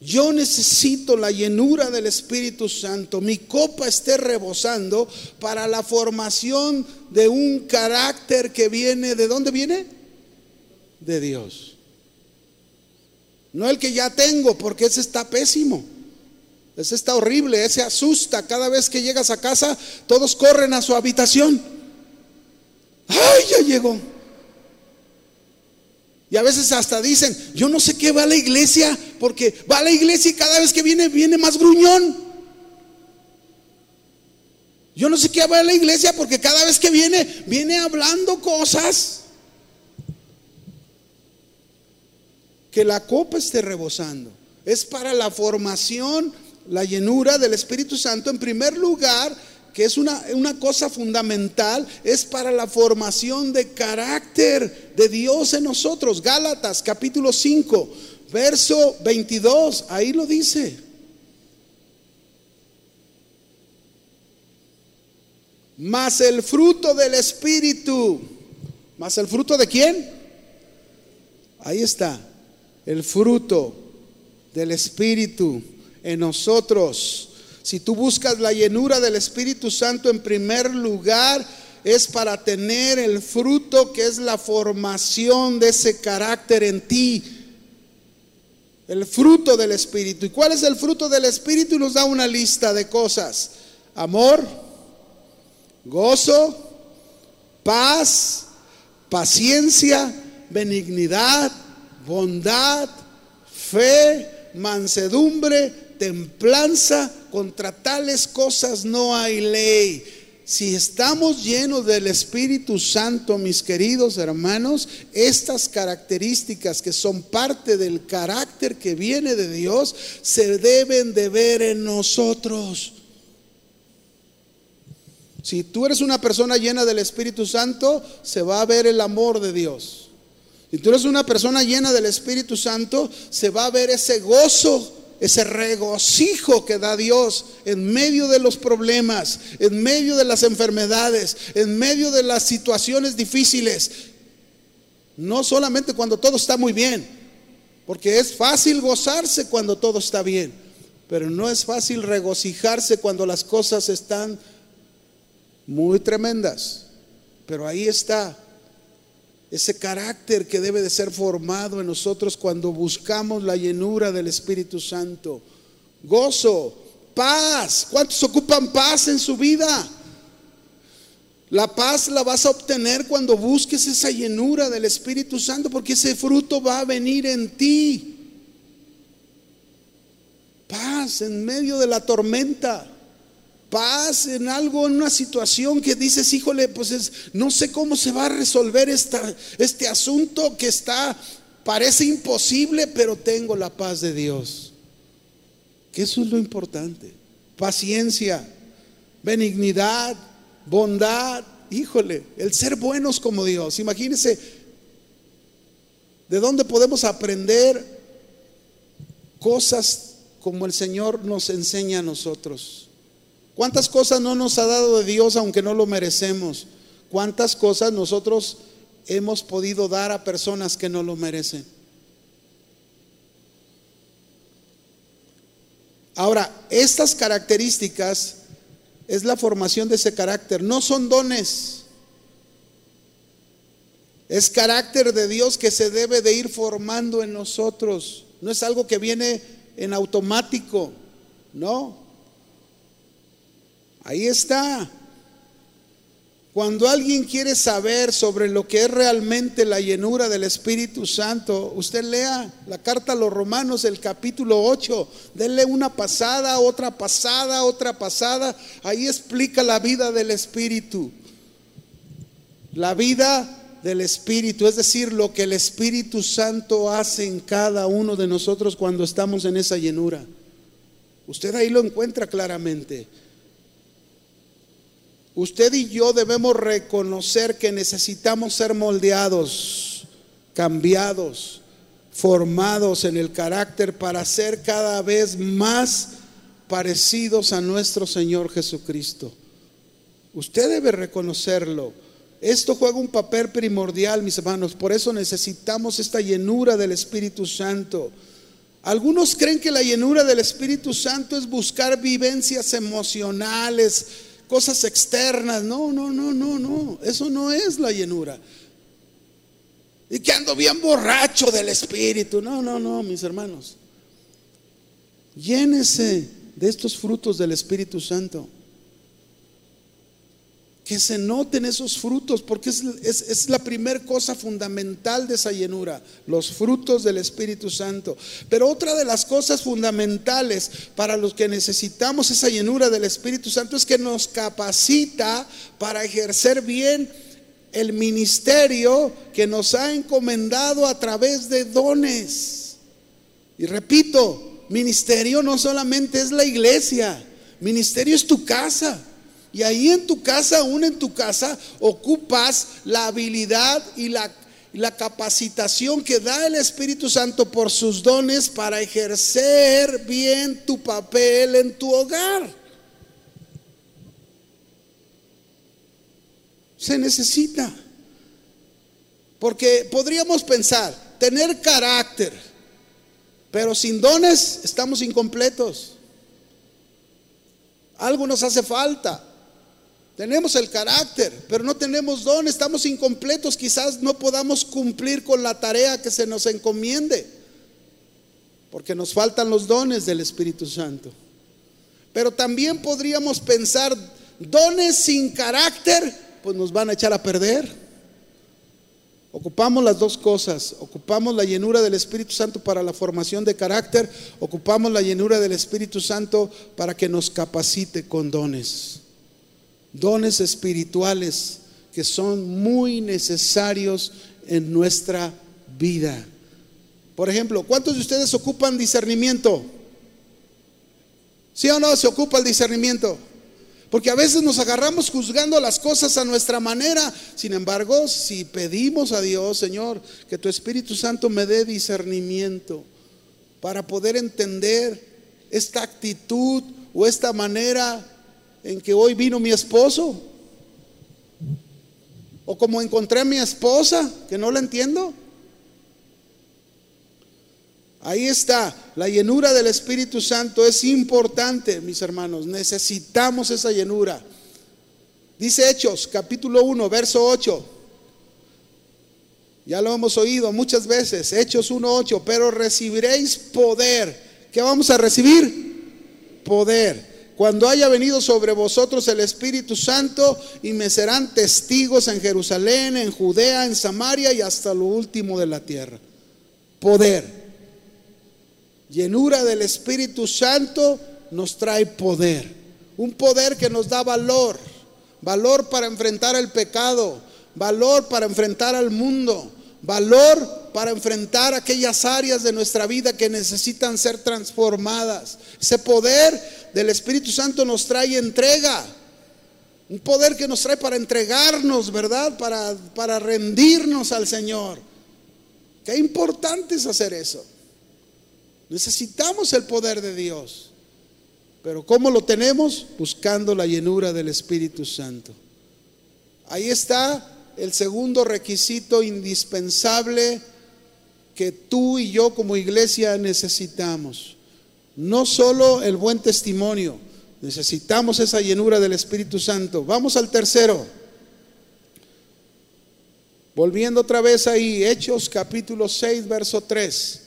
Yo necesito la llenura del Espíritu Santo. Mi copa esté rebosando para la formación de un carácter que viene, ¿de dónde viene? De Dios. No el que ya tengo, porque ese está pésimo. Ese está horrible, ese asusta. Cada vez que llegas a casa, todos corren a su habitación. ¡Ay, ya llegó! Y a veces hasta dicen, yo no sé qué va a la iglesia, porque va a la iglesia y cada vez que viene, viene más gruñón. Yo no sé qué va a la iglesia, porque cada vez que viene, viene hablando cosas. Que la copa esté rebosando. Es para la formación la llenura del Espíritu Santo, en primer lugar, que es una, una cosa fundamental, es para la formación de carácter de Dios en nosotros. Gálatas capítulo 5, verso 22, ahí lo dice. Mas el fruto del Espíritu. ¿Más el fruto de quién? Ahí está. El fruto del Espíritu en nosotros. Si tú buscas la llenura del Espíritu Santo en primer lugar, es para tener el fruto que es la formación de ese carácter en ti. El fruto del Espíritu. ¿Y cuál es el fruto del Espíritu? Nos da una lista de cosas. Amor, gozo, paz, paciencia, benignidad, bondad, fe, mansedumbre, templanza. Contra tales cosas no hay ley si estamos llenos del Espíritu Santo, mis queridos hermanos, estas características que son parte del carácter que viene de Dios, se deben de ver en nosotros. Si tú eres una persona llena del Espíritu Santo, se va a ver el amor de Dios. Si tú eres una persona llena del Espíritu Santo, se va a ver ese gozo ese regocijo que da Dios en medio de los problemas, en medio de las enfermedades, en medio de las situaciones difíciles. No solamente cuando todo está muy bien, porque es fácil gozarse cuando todo está bien, pero no es fácil regocijarse cuando las cosas están muy tremendas. Pero ahí está ese carácter que debe de ser formado en nosotros cuando buscamos la llenura del Espíritu Santo. Gozo, paz. ¿Cuántos ocupan paz en su vida? La paz la vas a obtener cuando busques esa llenura del Espíritu Santo, porque ese fruto va a venir en ti. Paz en medio de la tormenta paz en algo, en una situación que dices, híjole, pues es, no sé cómo se va a resolver esta, este asunto que está, parece imposible, pero tengo la paz de Dios. Que eso es lo importante. Paciencia, benignidad, bondad, híjole, el ser buenos como Dios. Imagínense, ¿de dónde podemos aprender cosas como el Señor nos enseña a nosotros? ¿Cuántas cosas no nos ha dado de Dios aunque no lo merecemos? ¿Cuántas cosas nosotros hemos podido dar a personas que no lo merecen? Ahora, estas características es la formación de ese carácter, no son dones. Es carácter de Dios que se debe de ir formando en nosotros. No es algo que viene en automático, no. Ahí está. Cuando alguien quiere saber sobre lo que es realmente la llenura del Espíritu Santo, usted lea la carta a los romanos, el capítulo 8, denle una pasada, otra pasada, otra pasada. Ahí explica la vida del Espíritu. La vida del Espíritu, es decir, lo que el Espíritu Santo hace en cada uno de nosotros cuando estamos en esa llenura. Usted ahí lo encuentra claramente. Usted y yo debemos reconocer que necesitamos ser moldeados, cambiados, formados en el carácter para ser cada vez más parecidos a nuestro Señor Jesucristo. Usted debe reconocerlo. Esto juega un papel primordial, mis hermanos. Por eso necesitamos esta llenura del Espíritu Santo. Algunos creen que la llenura del Espíritu Santo es buscar vivencias emocionales, cosas externas. No, no, no, no, no. Eso no es la llenura. Y que ando bien borracho del Espíritu. No, no, no, mis hermanos. Llénese de estos frutos del Espíritu Santo que se noten esos frutos, porque es, la primera cosa fundamental de esa llenura, los frutos del Espíritu Santo. Pero otra de las cosas fundamentales para los que necesitamos esa llenura del Espíritu Santo es que nos capacita para ejercer bien el ministerio que nos ha encomendado a través de dones. Y repito, ministerio no solamente es la iglesia, ministerio es tu casa. Y ahí en tu casa, aún en tu casa, ocupas la habilidad y la, la capacitación que da el Espíritu Santo por sus dones para ejercer bien tu papel en tu hogar. Se necesita. Porque podríamos pensar, tener carácter, pero sin dones estamos incompletos. Algo nos hace falta. Tenemos el carácter, pero no tenemos don, estamos incompletos, quizás no podamos cumplir con la tarea que se nos encomiende, porque nos faltan los dones del Espíritu Santo. Pero también podríamos pensar, dones sin carácter, pues nos van a echar a perder. Ocupamos las dos cosas, ocupamos la llenura del Espíritu Santo para la formación de carácter, ocupamos la llenura del Espíritu Santo para que nos capacite con dones dones espirituales que son muy necesarios en nuestra vida. Por ejemplo, ¿cuántos de ustedes ocupan discernimiento? ¿Sí o no se ocupa el discernimiento? Porque a veces nos agarramos juzgando las cosas a nuestra manera. Sin embargo, si pedimos a Dios, Señor, que tu Espíritu Santo me dé discernimiento para poder entender esta actitud o esta manera en que hoy vino mi esposo. O como encontré a mi esposa, que no la entiendo. Ahí está, la llenura del Espíritu Santo es importante, mis hermanos. Necesitamos esa llenura. Dice Hechos, capítulo 1, verso 8. Ya lo hemos oído muchas veces, Hechos 1.8, pero recibiréis poder. ¿Qué vamos a recibir? Poder cuando haya venido sobre vosotros el Espíritu Santo y me serán testigos en Jerusalén, en Judea, en Samaria y hasta lo último de la tierra. Poder. Llenura del Espíritu Santo nos trae poder. Un poder que nos da valor. Valor para enfrentar el pecado. Valor para enfrentar al mundo. Valor para enfrentar aquellas áreas de nuestra vida que necesitan ser transformadas. Ese poder del Espíritu Santo nos trae entrega. Un poder que nos trae para entregarnos, ¿verdad? Para, para rendirnos al Señor. Qué importante es hacer eso. Necesitamos el poder de Dios. Pero ¿cómo lo tenemos? Buscando la llenura del Espíritu Santo. Ahí está el segundo requisito indispensable que tú y yo como iglesia necesitamos. No solo el buen testimonio, necesitamos esa llenura del Espíritu Santo. Vamos al tercero. Volviendo otra vez ahí, Hechos capítulo 6, verso 3.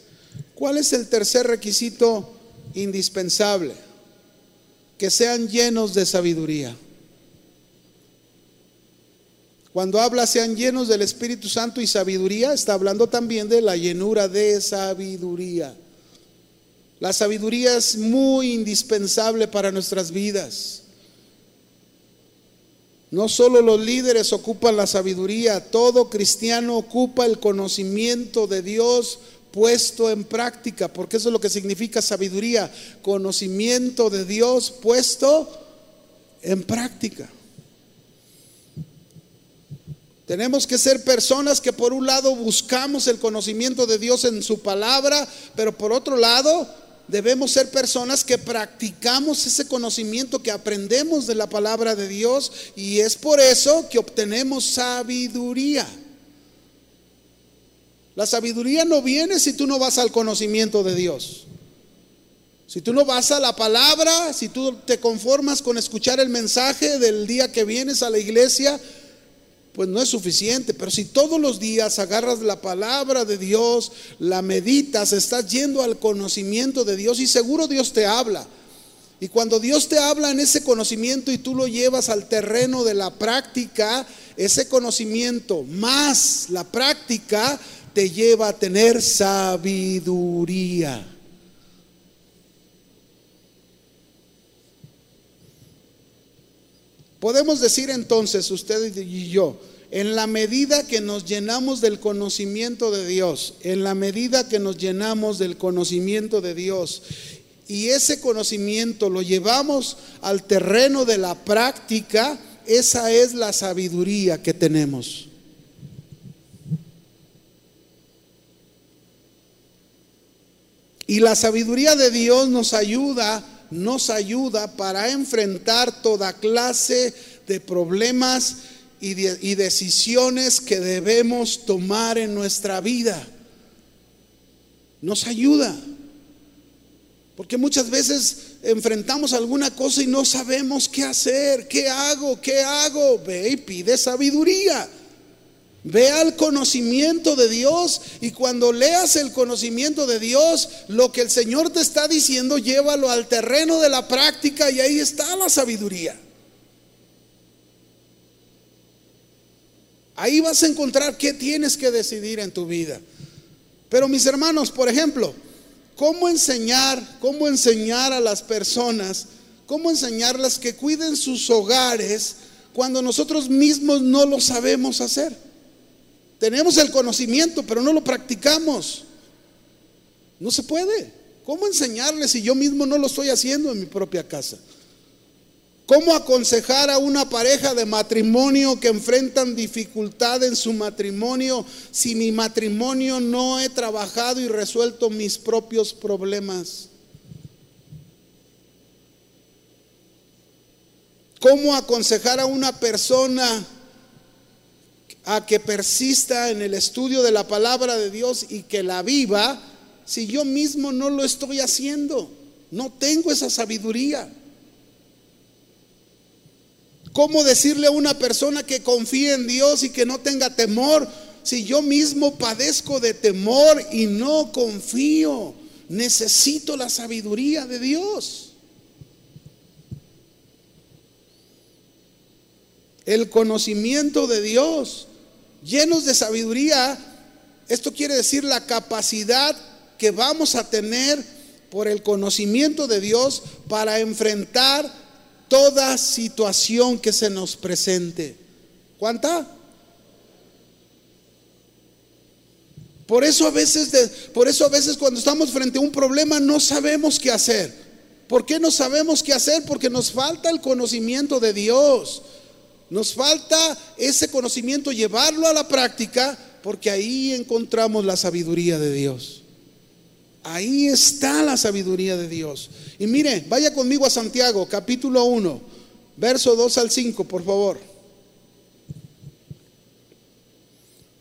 ¿Cuál es el tercer requisito indispensable? Que sean llenos de sabiduría. Cuando habla sean llenos del Espíritu Santo y sabiduría, está hablando también de la llenura de sabiduría. La sabiduría es muy indispensable para nuestras vidas. No solo los líderes ocupan la sabiduría, todo cristiano ocupa el conocimiento de Dios puesto en práctica, porque eso es lo que significa sabiduría, conocimiento de Dios puesto en práctica. Tenemos que ser personas que por un lado buscamos el conocimiento de Dios en su palabra, pero por otro lado debemos ser personas que practicamos ese conocimiento que aprendemos de la palabra de Dios y es por eso que obtenemos sabiduría. La sabiduría no viene si tú no vas al conocimiento de Dios. Si tú no vas a la palabra, si tú te conformas con escuchar el mensaje del día que vienes a la iglesia, pues no es suficiente. Pero si todos los días agarras la palabra de Dios, la meditas, estás yendo al conocimiento de Dios y seguro Dios te habla. Y cuando Dios te habla en ese conocimiento y tú lo llevas al terreno de la práctica, ese conocimiento más la práctica te lleva a tener sabiduría. Podemos decir entonces, usted y yo, en la medida que nos llenamos del conocimiento de Dios, en la medida que nos llenamos del conocimiento de Dios, y ese conocimiento lo llevamos al terreno de la práctica, esa es la sabiduría que tenemos. Y la sabiduría de Dios nos ayuda nos ayuda para enfrentar toda clase de problemas y, decisiones que debemos tomar en nuestra vida. Nos ayuda. Porque muchas veces enfrentamos alguna cosa y no sabemos qué hacer, qué hago, qué hago. Ve y pide sabiduría. Ve al conocimiento de Dios y cuando leas el conocimiento de Dios, lo que el Señor te está diciendo, llévalo al terreno de la práctica y ahí está la sabiduría. Ahí vas a encontrar qué tienes que decidir en tu vida. Pero mis hermanos, por ejemplo, ¿cómo enseñar, cómo enseñar a las personas, cómo enseñarlas que cuiden sus hogares cuando nosotros mismos no lo sabemos hacer? Tenemos el conocimiento, pero no lo practicamos. No se puede. ¿Cómo enseñarles si yo mismo no lo estoy haciendo en mi propia casa? ¿Cómo aconsejar a una pareja de matrimonio que enfrentan dificultad en su matrimonio si mi matrimonio no he trabajado y resuelto mis propios problemas? ¿Cómo aconsejar a una persona a que persista en el estudio de la palabra de Dios y que la viva si yo mismo no lo estoy haciendo? No tengo esa sabiduría. ¿Cómo decirle a una persona que confíe en Dios y que no tenga temor si yo mismo padezco de temor y no confío? Necesito la sabiduría de Dios. El conocimiento de Dios llenos de sabiduría, esto quiere decir la capacidad que vamos a tener por el conocimiento de Dios para enfrentar toda situación que se nos presente. ¿Cuánta? Por eso a veces, por eso a veces cuando estamos frente a un problema no sabemos qué hacer. ¿Por qué no sabemos qué hacer? Porque nos falta el conocimiento de Dios. Nos falta ese conocimiento, llevarlo a la práctica, porque ahí encontramos la sabiduría de Dios. Ahí está la sabiduría de Dios. Y mire, vaya conmigo a Santiago, capítulo 1, verso 2 al 5, por favor.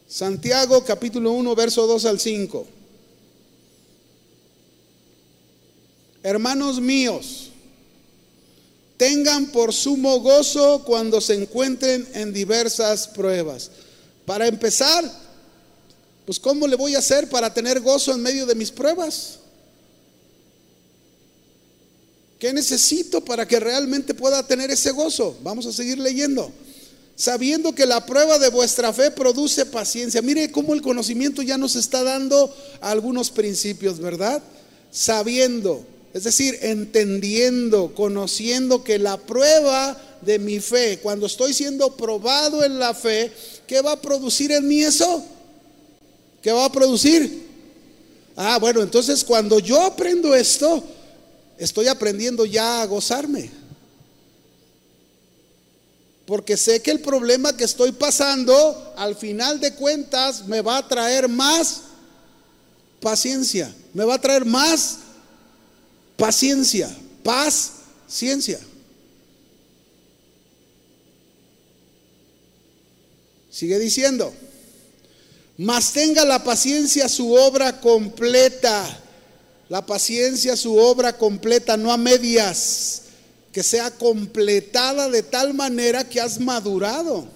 Santiago, capítulo 1, verso 2 al 5. Hermanos míos, por sumo gozo cuando se encuentren en diversas pruebas. Para empezar, pues ¿cómo le voy a hacer para tener gozo en medio de mis pruebas? ¿Qué necesito para que realmente pueda tener ese gozo? Vamos a seguir leyendo. Sabiendo que la prueba de vuestra fe produce paciencia. Mire cómo el conocimiento ya nos está dando algunos principios, ¿verdad? Sabiendo es decir, entendiendo, conociendo que la prueba de mi fe, cuando estoy siendo probado en la fe, ¿qué va a producir en mí eso? ¿Qué va a producir? Ah, bueno, entonces cuando yo aprendo esto, estoy aprendiendo ya a gozarme. Porque sé que el problema que estoy pasando, al final de cuentas, me va a traer más paciencia, me va a traer más Paciencia, paz, ciencia. Sigue diciendo, mas tenga la paciencia su obra completa, la paciencia su obra completa, no a medias, que sea completada de tal manera que has madurado.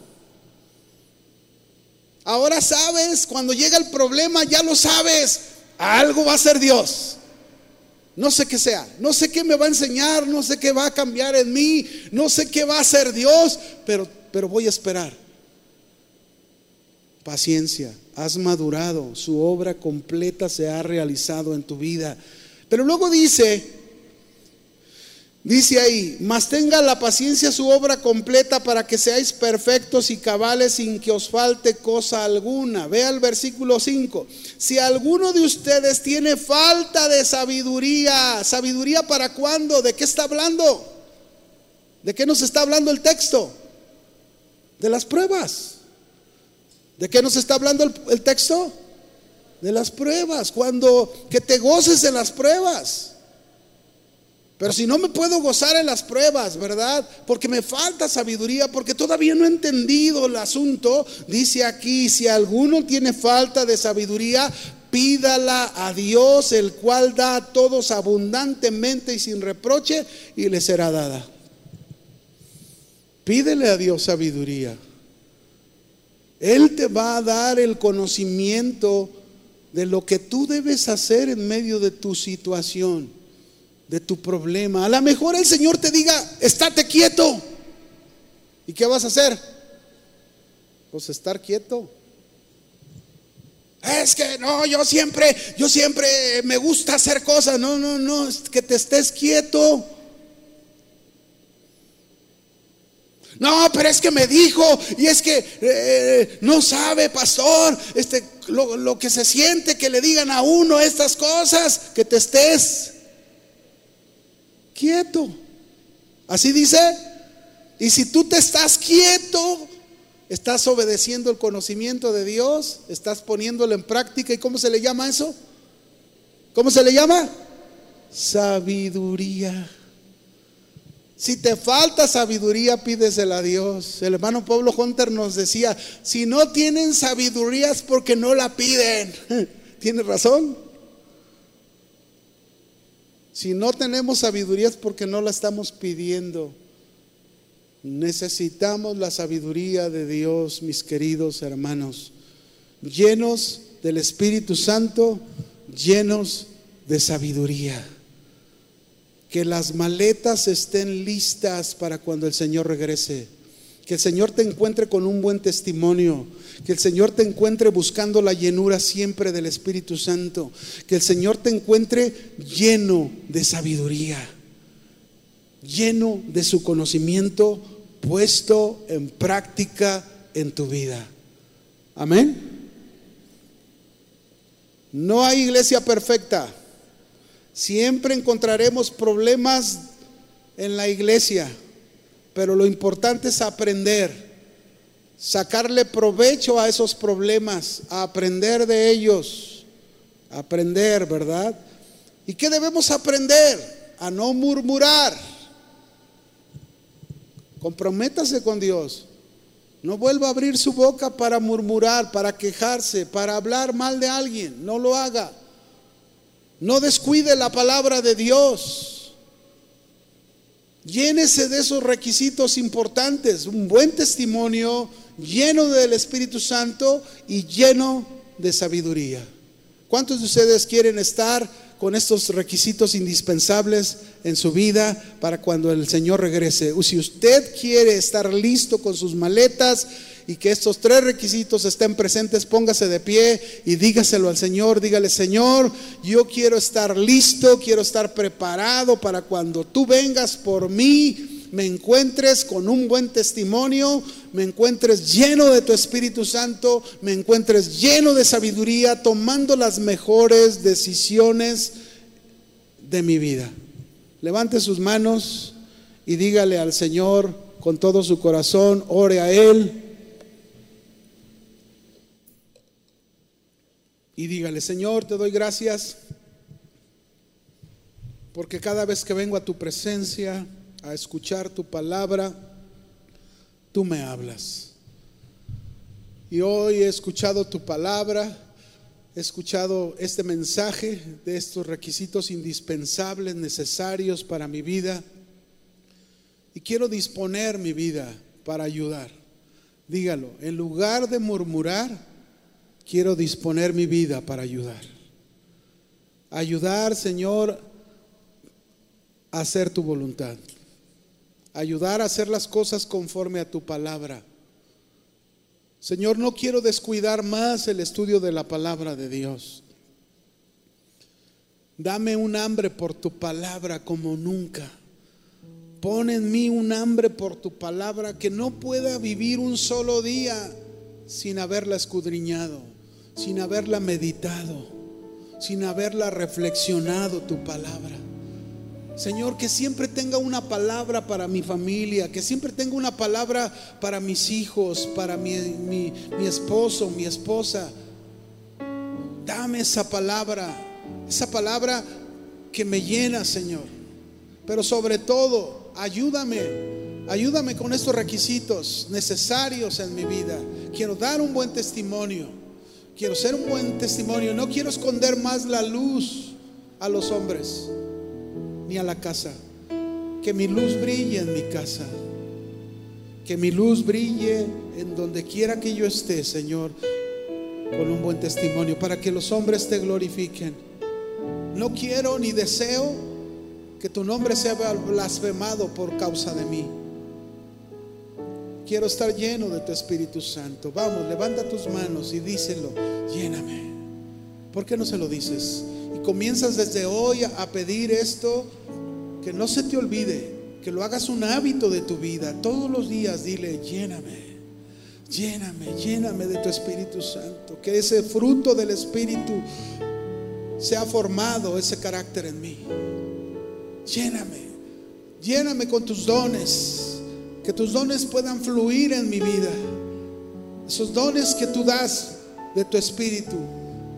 Ahora sabes, cuando llega el problema ya lo sabes, algo va a ser Dios. No sé qué sea, no sé qué me va a enseñar, no sé qué va a cambiar en mí, no sé qué va a hacer Dios, pero, pero voy a esperar. Paciencia, has madurado, su obra completa se ha realizado en tu vida. Pero luego dice, Dice ahí, mas tenga la paciencia su obra completa para que seáis perfectos y cabales sin que os falte cosa alguna. Vea el versículo 5. Si alguno de ustedes tiene falta de sabiduría, ¿sabiduría para cuándo? ¿De qué está hablando? ¿De qué nos está hablando el texto? De las pruebas. ¿De qué nos está hablando el, texto? De las pruebas. Cuando que te goces en las pruebas. Pero si no me puedo gozar en las pruebas, ¿verdad? Porque me falta sabiduría, porque todavía no he entendido el asunto. Dice aquí, si alguno tiene falta de sabiduría, pídala a Dios, el cual da a todos abundantemente y sin reproche, y le será dada. Pídele a Dios sabiduría. Él te va a dar el conocimiento de lo que tú debes hacer en medio de tu situación de tu problema. A lo mejor el Señor te diga, estate quieto. ¿Y qué vas a hacer? Pues estar quieto. Es que no, yo siempre, yo siempre me gusta hacer cosas. No, no, no, es que te estés quieto. No, pero es que me dijo, y es que eh, no sabe, pastor, este, lo, lo que se siente que le digan a uno estas cosas, que te estés quieto. Así dice. Y si tú te estás quieto, estás obedeciendo el conocimiento de Dios, estás poniéndolo en práctica. ¿Y cómo se le llama eso? ¿Cómo se le llama? Sabiduría. Si te falta sabiduría, pídesela a Dios. El hermano Pablo Hunter nos decía, si no tienen sabiduría es porque no la piden. <laughs> ¿Tiene razón? Si no tenemos sabiduría es porque no la estamos pidiendo. Necesitamos la sabiduría de Dios, mis queridos hermanos, llenos del Espíritu Santo, llenos de sabiduría. Que las maletas estén listas para cuando el Señor regrese. Que el Señor te encuentre con un buen testimonio. Que el Señor te encuentre buscando la llenura siempre del Espíritu Santo. Que el Señor te encuentre lleno de sabiduría. Lleno de su conocimiento puesto en práctica en tu vida. Amén. No hay iglesia perfecta. Siempre encontraremos problemas en la iglesia. Pero lo importante es aprender, sacarle provecho a esos problemas, a aprender de ellos, aprender, ¿verdad? ¿Y qué debemos aprender? A no murmurar. Comprométase con Dios. No vuelva a abrir su boca para murmurar, para quejarse, para hablar mal de alguien. No lo haga. No descuide la palabra de Dios. Llénese de esos requisitos importantes, un buen testimonio, lleno del Espíritu Santo y lleno de sabiduría. ¿Cuántos de ustedes quieren estar con estos requisitos indispensables en su vida para cuando el Señor regrese? Si usted quiere estar listo con sus maletas, y que estos tres requisitos estén presentes, póngase de pie y dígaselo al Señor, dígale, Señor, yo quiero estar listo, quiero estar preparado para cuando tú vengas por mí, me encuentres con un buen testimonio, me encuentres lleno de tu Espíritu Santo, me encuentres lleno de sabiduría, tomando las mejores decisiones de mi vida. Levante sus manos y dígale al Señor con todo su corazón, ore a Él. Y dígale, Señor, te doy gracias porque cada vez que vengo a tu presencia a escuchar tu palabra, tú me hablas. Y hoy he escuchado tu palabra, he escuchado este mensaje de estos requisitos indispensables, necesarios para mi vida. Y quiero disponer mi vida para ayudar. Dígalo, en lugar de murmurar, quiero disponer mi vida para ayudar. Ayudar, Señor, a hacer tu voluntad. Ayudar a hacer las cosas conforme a tu palabra. Señor, no quiero descuidar más el estudio de la palabra de Dios. Dame un hambre por tu palabra como nunca. Pon en mí un hambre por tu palabra que no pueda vivir un solo día sin haberla escudriñado, sin haberla meditado, sin haberla reflexionado tu palabra. Señor, que siempre tenga una palabra para mi familia, que siempre tenga una palabra para mis hijos, para mi, mi, esposo, mi esposa. Dame esa palabra, esa palabra que me llena, Señor Pero sobre todo, ayúdame, ayúdame con estos requisitos necesarios en mi vida. Quiero dar un buen testimonio. Quiero ser un buen testimonio. No quiero esconder más la luz a los hombres ni a la casa. Que mi luz brille en mi casa. Que mi luz brille en donde quiera que yo esté, Señor, con un buen testimonio, para que los hombres te glorifiquen. No quiero ni deseo que tu nombre sea blasfemado por causa de mí. Quiero estar lleno de tu Espíritu Santo. Vamos, levanta tus manos y díselo, lléname. ¿Por qué no se lo dices? Y comienzas desde hoy a pedir esto, que no se te olvide, que lo hagas un hábito de tu vida. Todos los días dile, lléname, lléname, lléname de tu Espíritu Santo. Que ese fruto del Espíritu sea formado, ese carácter en mí. Lléname, lléname con tus dones. Que tus dones puedan fluir en mi vida. Esos dones que tú das de tu Espíritu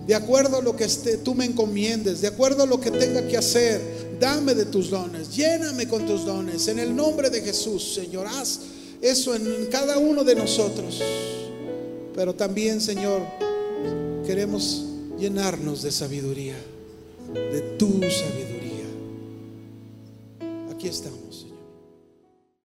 de acuerdo a lo que esté, tú me encomiendes, de acuerdo a lo que tenga que hacer, dame de tus dones, lléname con tus dones. En el nombre de Jesús, Señor, haz eso en cada uno de nosotros. Pero también, Señor, queremos llenarnos de sabiduría, de tu sabiduría. Aquí estamos,